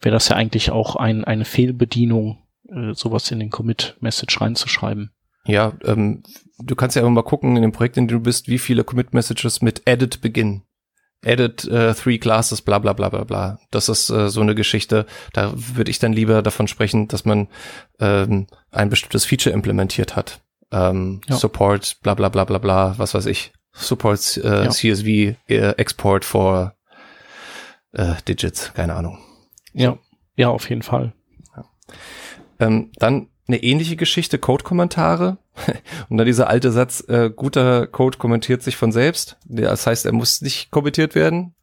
wäre das ja eigentlich auch ein, eine Fehlbedienung, äh, sowas in den Commit-Message reinzuschreiben. Ja, ähm, du kannst ja immer mal gucken in dem Projekt, in dem du bist, wie viele Commit-Messages mit Edit beginnen added uh, three classes, bla bla bla bla bla. Das ist uh, so eine Geschichte. Da würde ich dann lieber davon sprechen, dass man ähm, ein bestimmtes Feature implementiert hat. Ähm, ja. Support, bla bla bla bla bla, was weiß ich. Support äh, ja. CSV äh, Export for äh, Digits, keine Ahnung. Ja, ja, auf jeden Fall. Ja. Ähm, dann eine ähnliche Geschichte, Code-Kommentare. Und dann dieser alte Satz, äh, guter Code kommentiert sich von selbst. Das heißt, er muss nicht kommentiert werden.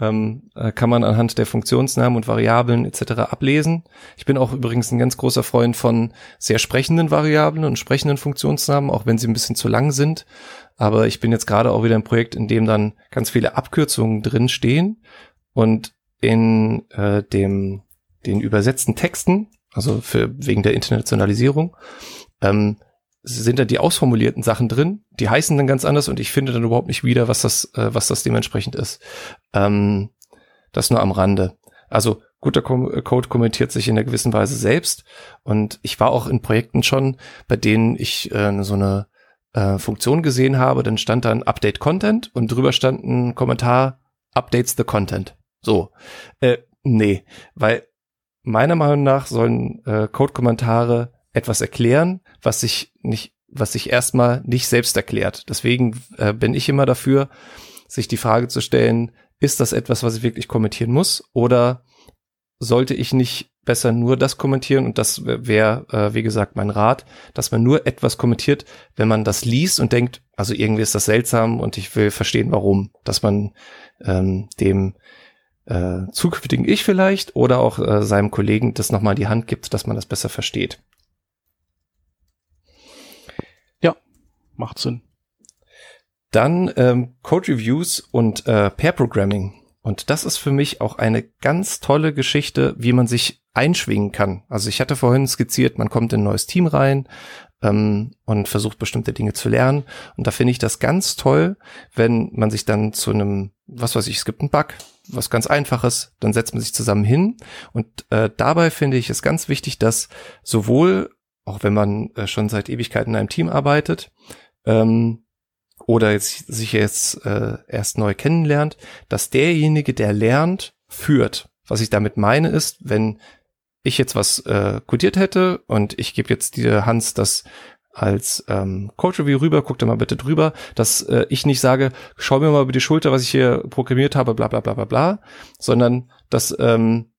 Ähm, äh, kann man anhand der Funktionsnamen und Variablen etc. ablesen. Ich bin auch übrigens ein ganz großer Freund von sehr sprechenden Variablen und sprechenden Funktionsnamen, auch wenn sie ein bisschen zu lang sind. Aber ich bin jetzt gerade auch wieder im Projekt, in dem dann ganz viele Abkürzungen drin stehen und in äh, dem den übersetzten Texten, also für wegen der Internationalisierung, ähm, sind da die ausformulierten Sachen drin, die heißen dann ganz anders und ich finde dann überhaupt nicht wieder, was das, äh, was das dementsprechend ist. Ähm, das nur am Rande. Also guter Kom Code kommentiert sich in einer gewissen Weise selbst und ich war auch in Projekten schon, bei denen ich äh, so eine äh, Funktion gesehen habe, dann stand dann Update Content und drüber stand ein Kommentar Updates the Content. So, äh, nee, weil meiner Meinung nach sollen äh, Code-Kommentare etwas erklären, was sich nicht, was sich erstmal nicht selbst erklärt. Deswegen äh, bin ich immer dafür, sich die Frage zu stellen, ist das etwas, was ich wirklich kommentieren muss oder sollte ich nicht besser nur das kommentieren und das wäre, äh, wie gesagt, mein Rat, dass man nur etwas kommentiert, wenn man das liest und denkt, also irgendwie ist das seltsam und ich will verstehen, warum, dass man ähm, dem äh, zukünftigen Ich vielleicht oder auch äh, seinem Kollegen das nochmal die Hand gibt, dass man das besser versteht. Ja, macht Sinn. Dann ähm, Code Reviews und äh, Pair Programming. Und das ist für mich auch eine ganz tolle Geschichte, wie man sich einschwingen kann. Also ich hatte vorhin skizziert, man kommt in ein neues Team rein ähm, und versucht bestimmte Dinge zu lernen. Und da finde ich das ganz toll, wenn man sich dann zu einem, was weiß ich, es gibt einen Bug, was ganz einfaches, dann setzt man sich zusammen hin. Und äh, dabei finde ich es ganz wichtig, dass sowohl, auch wenn man äh, schon seit Ewigkeiten in einem Team arbeitet, ähm, oder jetzt sich jetzt äh, erst neu kennenlernt, dass derjenige, der lernt, führt. Was ich damit meine ist, wenn ich jetzt was äh, codiert hätte und ich gebe jetzt dir Hans das als ähm, Code Review rüber, guck da mal bitte drüber, dass äh, ich nicht sage, schau mir mal über die Schulter, was ich hier programmiert habe, bla bla bla bla bla, sondern dass ähm,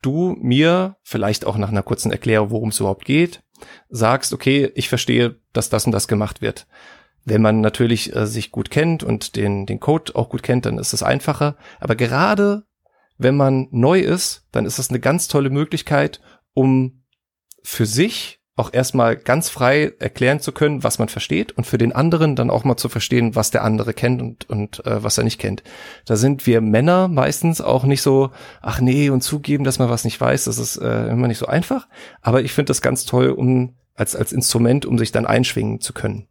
du mir vielleicht auch nach einer kurzen Erklärung, worum es überhaupt geht, sagst, okay, ich verstehe, dass das und das gemacht wird. Wenn man natürlich äh, sich gut kennt und den, den Code auch gut kennt, dann ist es einfacher. Aber gerade wenn man neu ist, dann ist das eine ganz tolle Möglichkeit, um für sich auch erstmal ganz frei erklären zu können, was man versteht und für den anderen dann auch mal zu verstehen, was der andere kennt und, und äh, was er nicht kennt. Da sind wir Männer meistens auch nicht so, ach nee, und zugeben, dass man was nicht weiß, das ist äh, immer nicht so einfach. Aber ich finde das ganz toll, um als, als Instrument, um sich dann einschwingen zu können.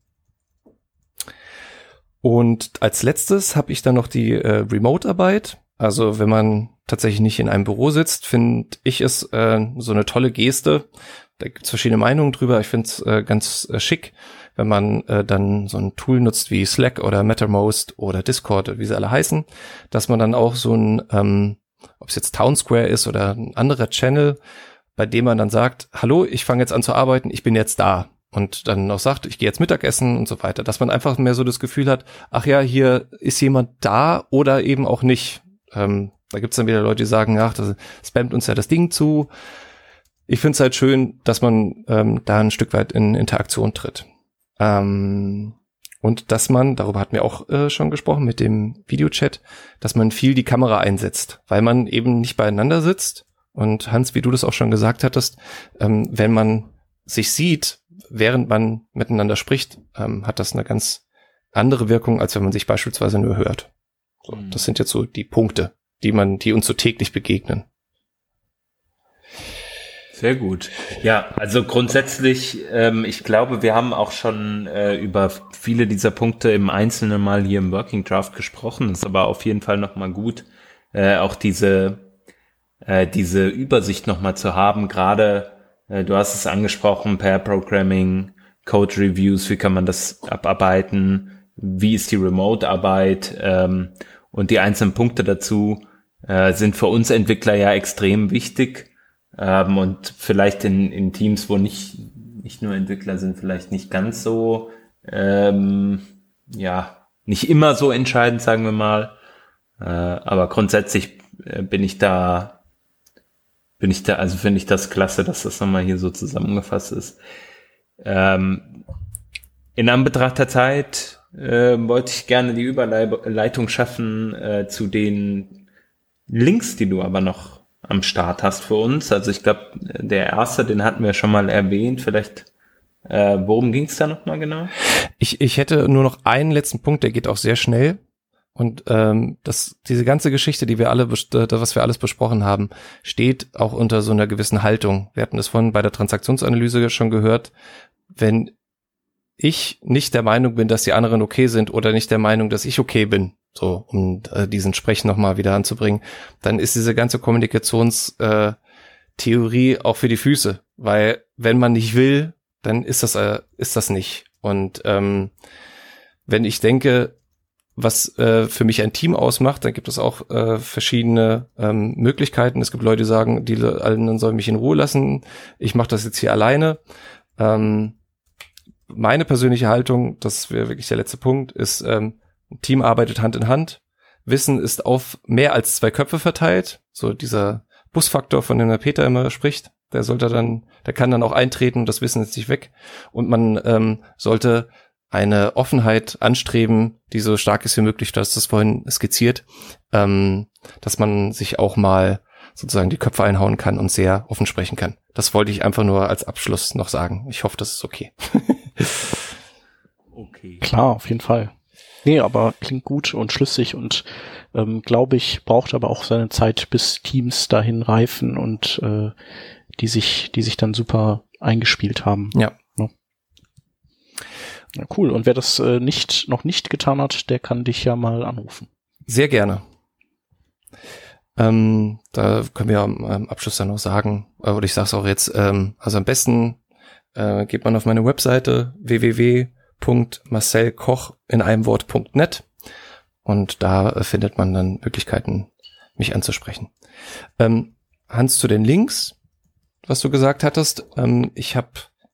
Und als letztes habe ich dann noch die äh, Remote-Arbeit. Also wenn man tatsächlich nicht in einem Büro sitzt, finde ich es äh, so eine tolle Geste. Da gibt es verschiedene Meinungen drüber. Ich finde es äh, ganz äh, schick, wenn man äh, dann so ein Tool nutzt wie Slack oder Mattermost oder Discord, wie sie alle heißen, dass man dann auch so ein, ähm, ob es jetzt Town Square ist oder ein anderer Channel, bei dem man dann sagt, hallo, ich fange jetzt an zu arbeiten, ich bin jetzt da und dann noch sagt, ich gehe jetzt Mittagessen und so weiter, dass man einfach mehr so das Gefühl hat, ach ja, hier ist jemand da oder eben auch nicht. Ähm, da gibt's dann wieder Leute, die sagen, ach, das spammt uns ja das Ding zu. Ich finde es halt schön, dass man ähm, da ein Stück weit in Interaktion tritt. Ähm, und dass man, darüber hatten wir auch äh, schon gesprochen mit dem Videochat, dass man viel die Kamera einsetzt, weil man eben nicht beieinander sitzt. Und Hans, wie du das auch schon gesagt hattest, ähm, wenn man sich sieht, während man miteinander spricht, ähm, hat das eine ganz andere Wirkung, als wenn man sich beispielsweise nur hört. So, mhm. Das sind jetzt so die Punkte, die man, die uns so täglich begegnen. Sehr gut. Ja, also grundsätzlich, ähm, ich glaube, wir haben auch schon äh, über viele dieser Punkte im Einzelnen mal hier im Working Draft gesprochen. ist aber auf jeden Fall nochmal gut, äh, auch diese, äh, diese Übersicht nochmal zu haben, gerade äh, du hast es angesprochen, Pair Programming, Code Reviews, wie kann man das abarbeiten, wie ist die Remote-Arbeit? Ähm, und die einzelnen Punkte dazu äh, sind für uns Entwickler ja extrem wichtig. Ähm, und vielleicht in, in Teams, wo nicht, nicht nur Entwickler sind, vielleicht nicht ganz so, ähm, ja, nicht immer so entscheidend, sagen wir mal. Äh, aber grundsätzlich äh, bin ich da bin ich da, also finde ich das klasse, dass das nochmal hier so zusammengefasst ist. Ähm, in Anbetracht der Zeit äh, wollte ich gerne die Überleitung schaffen äh, zu den Links, die du aber noch am Start hast für uns. Also ich glaube, der erste, den hatten wir schon mal erwähnt. Vielleicht, äh, worum ging es da nochmal genau? Ich, ich hätte nur noch einen letzten Punkt, der geht auch sehr schnell. Und ähm, das, diese ganze Geschichte, die wir alle, das, was wir alles besprochen haben, steht auch unter so einer gewissen Haltung. Wir hatten das vorhin bei der Transaktionsanalyse schon gehört. Wenn ich nicht der Meinung bin, dass die anderen okay sind oder nicht der Meinung, dass ich okay bin, so um äh, diesen Sprechen nochmal wieder anzubringen, dann ist diese ganze Kommunikationstheorie äh, auch für die Füße. Weil wenn man nicht will, dann ist das, äh, ist das nicht. Und ähm, wenn ich denke, was äh, für mich ein Team ausmacht, dann gibt es auch äh, verschiedene ähm, Möglichkeiten. Es gibt Leute, die sagen, die anderen sollen mich in Ruhe lassen. Ich mache das jetzt hier alleine. Ähm, meine persönliche Haltung, das wäre wirklich der letzte Punkt, ist, ähm, Team arbeitet Hand in Hand. Wissen ist auf mehr als zwei Köpfe verteilt. So dieser Busfaktor, von dem der Peter immer spricht, der sollte dann, der kann dann auch eintreten und das Wissen ist nicht weg. Und man ähm, sollte eine Offenheit anstreben, die so stark ist wie möglich, du hast das vorhin skizziert, ähm, dass man sich auch mal sozusagen die Köpfe einhauen kann und sehr offen sprechen kann. Das wollte ich einfach nur als Abschluss noch sagen. Ich hoffe, das ist okay. okay. Klar, auf jeden Fall. Nee, aber klingt gut und schlüssig und ähm, glaube ich, braucht aber auch seine Zeit, bis Teams dahin reifen und äh, die sich, die sich dann super eingespielt haben. Ja. Ja. cool. Und wer das äh, nicht, noch nicht getan hat, der kann dich ja mal anrufen. Sehr gerne. Ähm, da können wir am Abschluss dann noch sagen, äh, oder ich sage es auch jetzt, ähm, also am besten äh, geht man auf meine Webseite www.marcelkoch in einem Wort.net und da äh, findet man dann Möglichkeiten, mich anzusprechen. Ähm, Hans, zu den Links, was du gesagt hattest, ähm, ich habe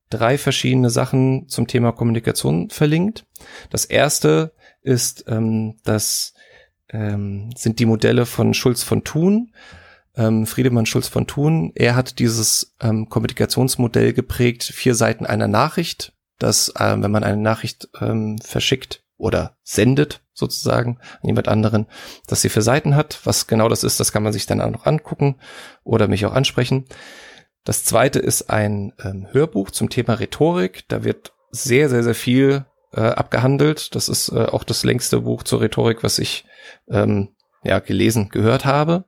drei verschiedene Sachen zum Thema Kommunikation verlinkt. Das erste ist ähm, das ähm, sind die Modelle von Schulz von Thun. Ähm, Friedemann Schulz von Thun, er hat dieses ähm, Kommunikationsmodell geprägt, vier Seiten einer Nachricht, dass ähm, wenn man eine Nachricht ähm, verschickt oder sendet sozusagen an jemand anderen, dass sie vier Seiten hat. Was genau das ist, das kann man sich dann auch noch angucken oder mich auch ansprechen. Das zweite ist ein ähm, Hörbuch zum Thema Rhetorik. Da wird sehr, sehr, sehr viel äh, abgehandelt. Das ist äh, auch das längste Buch zur Rhetorik, was ich ähm, ja, gelesen, gehört habe,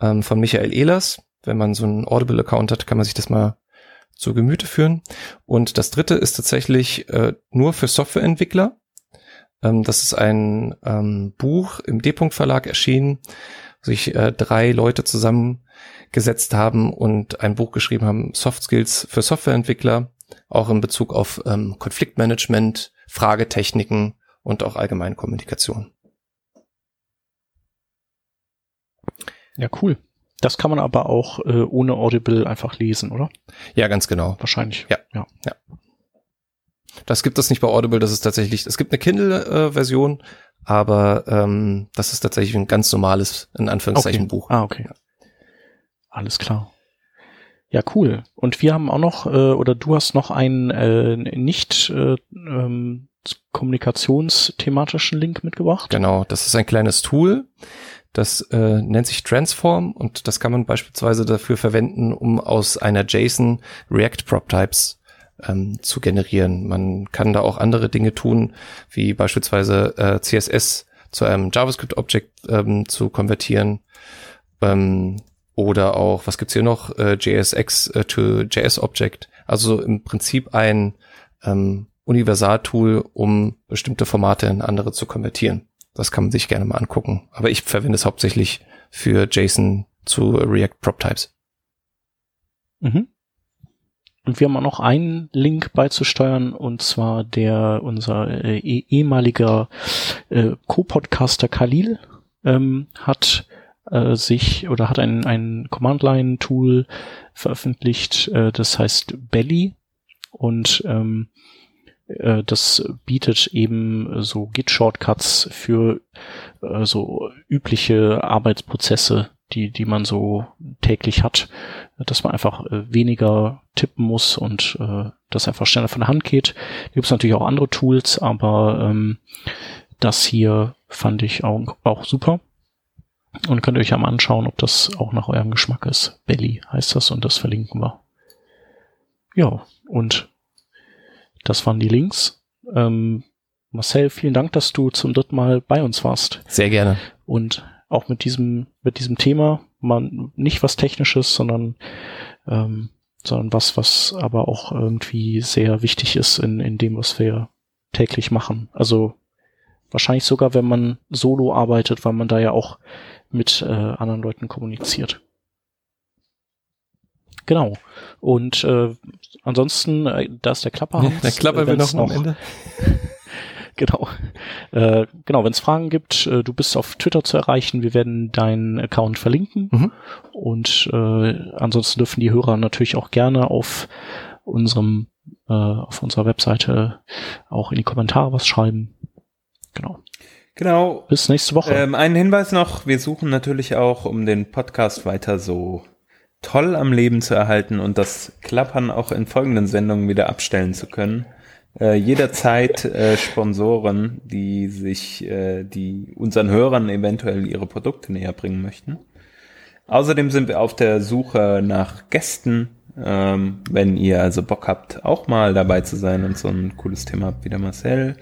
ähm, von Michael Ehlers. Wenn man so einen Audible-Account hat, kann man sich das mal zu Gemüte führen. Und das dritte ist tatsächlich äh, nur für Softwareentwickler. Ähm, das ist ein ähm, Buch im D-Punkt Verlag erschienen, sich äh, drei Leute zusammengesetzt haben und ein Buch geschrieben haben, Soft Skills für Softwareentwickler, auch in Bezug auf ähm, Konfliktmanagement, Fragetechniken und auch allgemeine Kommunikation. Ja, cool. Das kann man aber auch äh, ohne Audible einfach lesen, oder? Ja, ganz genau. Wahrscheinlich. Ja, ja, ja. Das gibt es nicht bei Audible, das ist tatsächlich, es gibt eine Kindle-Version, äh, aber ähm, das ist tatsächlich ein ganz normales, in Anführungszeichen, okay. Buch. Ah, okay. Ja. Alles klar. Ja, cool. Und wir haben auch noch, äh, oder du hast noch einen äh, nicht äh, ähm, kommunikationsthematischen Link mitgebracht. Genau, das ist ein kleines Tool. Das äh, nennt sich Transform und das kann man beispielsweise dafür verwenden, um aus einer JSON React Prop Types ähm, zu generieren. Man kann da auch andere Dinge tun, wie beispielsweise äh, CSS zu einem JavaScript Object ähm, zu konvertieren. Ähm, oder auch, was gibt's hier noch? Äh, JSX äh, to JS Object. Also im Prinzip ein ähm, Universaltool, um bestimmte Formate in andere zu konvertieren. Das kann man sich gerne mal angucken. Aber ich verwende es hauptsächlich für JSON zu React Prop Types. Mhm. Und wir haben auch noch einen Link beizusteuern, und zwar der unser äh, eh, ehemaliger äh, Co-Podcaster Khalil ähm, hat äh, sich oder hat ein, ein Command-Line-Tool veröffentlicht, äh, das heißt Belly. Und ähm, äh, das bietet eben so Git-Shortcuts für äh, so übliche Arbeitsprozesse, die, die man so täglich hat, dass man einfach äh, weniger tippen muss und äh, das einfach schneller von der Hand geht. Da gibt es natürlich auch andere Tools, aber ähm, das hier fand ich auch, auch super. Und könnt ihr euch ja mal anschauen, ob das auch nach eurem Geschmack ist. Belly heißt das und das verlinken wir. Ja, und das waren die Links. Ähm, Marcel, vielen Dank, dass du zum dritten Mal bei uns warst. Sehr gerne. Und auch mit diesem, mit diesem Thema, man nicht was Technisches, sondern, ähm, sondern was, was aber auch irgendwie sehr wichtig ist in, in dem, was wir täglich machen. Also wahrscheinlich sogar, wenn man solo arbeitet, weil man da ja auch mit äh, anderen Leuten kommuniziert. Genau. Und äh, ansonsten, äh, da ist der Klapper. Ja, der Klapper will noch am Ende. genau. Äh, genau, wenn es Fragen gibt, äh, du bist auf Twitter zu erreichen. Wir werden deinen Account verlinken. Mhm. Und äh, ansonsten dürfen die Hörer natürlich auch gerne auf unserem äh, auf unserer Webseite auch in die Kommentare was schreiben. Genau. Genau. Bis nächste Woche. Ähm, einen Hinweis noch, wir suchen natürlich auch, um den Podcast weiter so toll am Leben zu erhalten und das Klappern auch in folgenden Sendungen wieder abstellen zu können, äh, jederzeit äh, Sponsoren, die sich, äh, die unseren Hörern eventuell ihre Produkte näher bringen möchten. Außerdem sind wir auf der Suche nach Gästen. Ähm, wenn ihr also Bock habt, auch mal dabei zu sein und so ein cooles Thema habt wie der Marcel,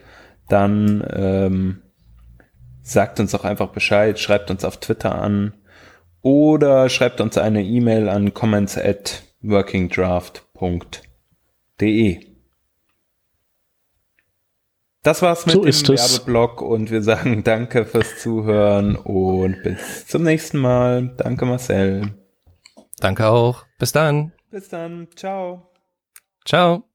dann ähm, sagt uns auch einfach Bescheid, schreibt uns auf Twitter an oder schreibt uns eine E-Mail an comments at workingdraft.de. Das war's mit So dem. Werbeblock und wir sagen danke fürs Zuhören und bis zum nächsten Mal. Danke Marcel. Danke auch. Bis dann. Bis dann. Ciao. Ciao.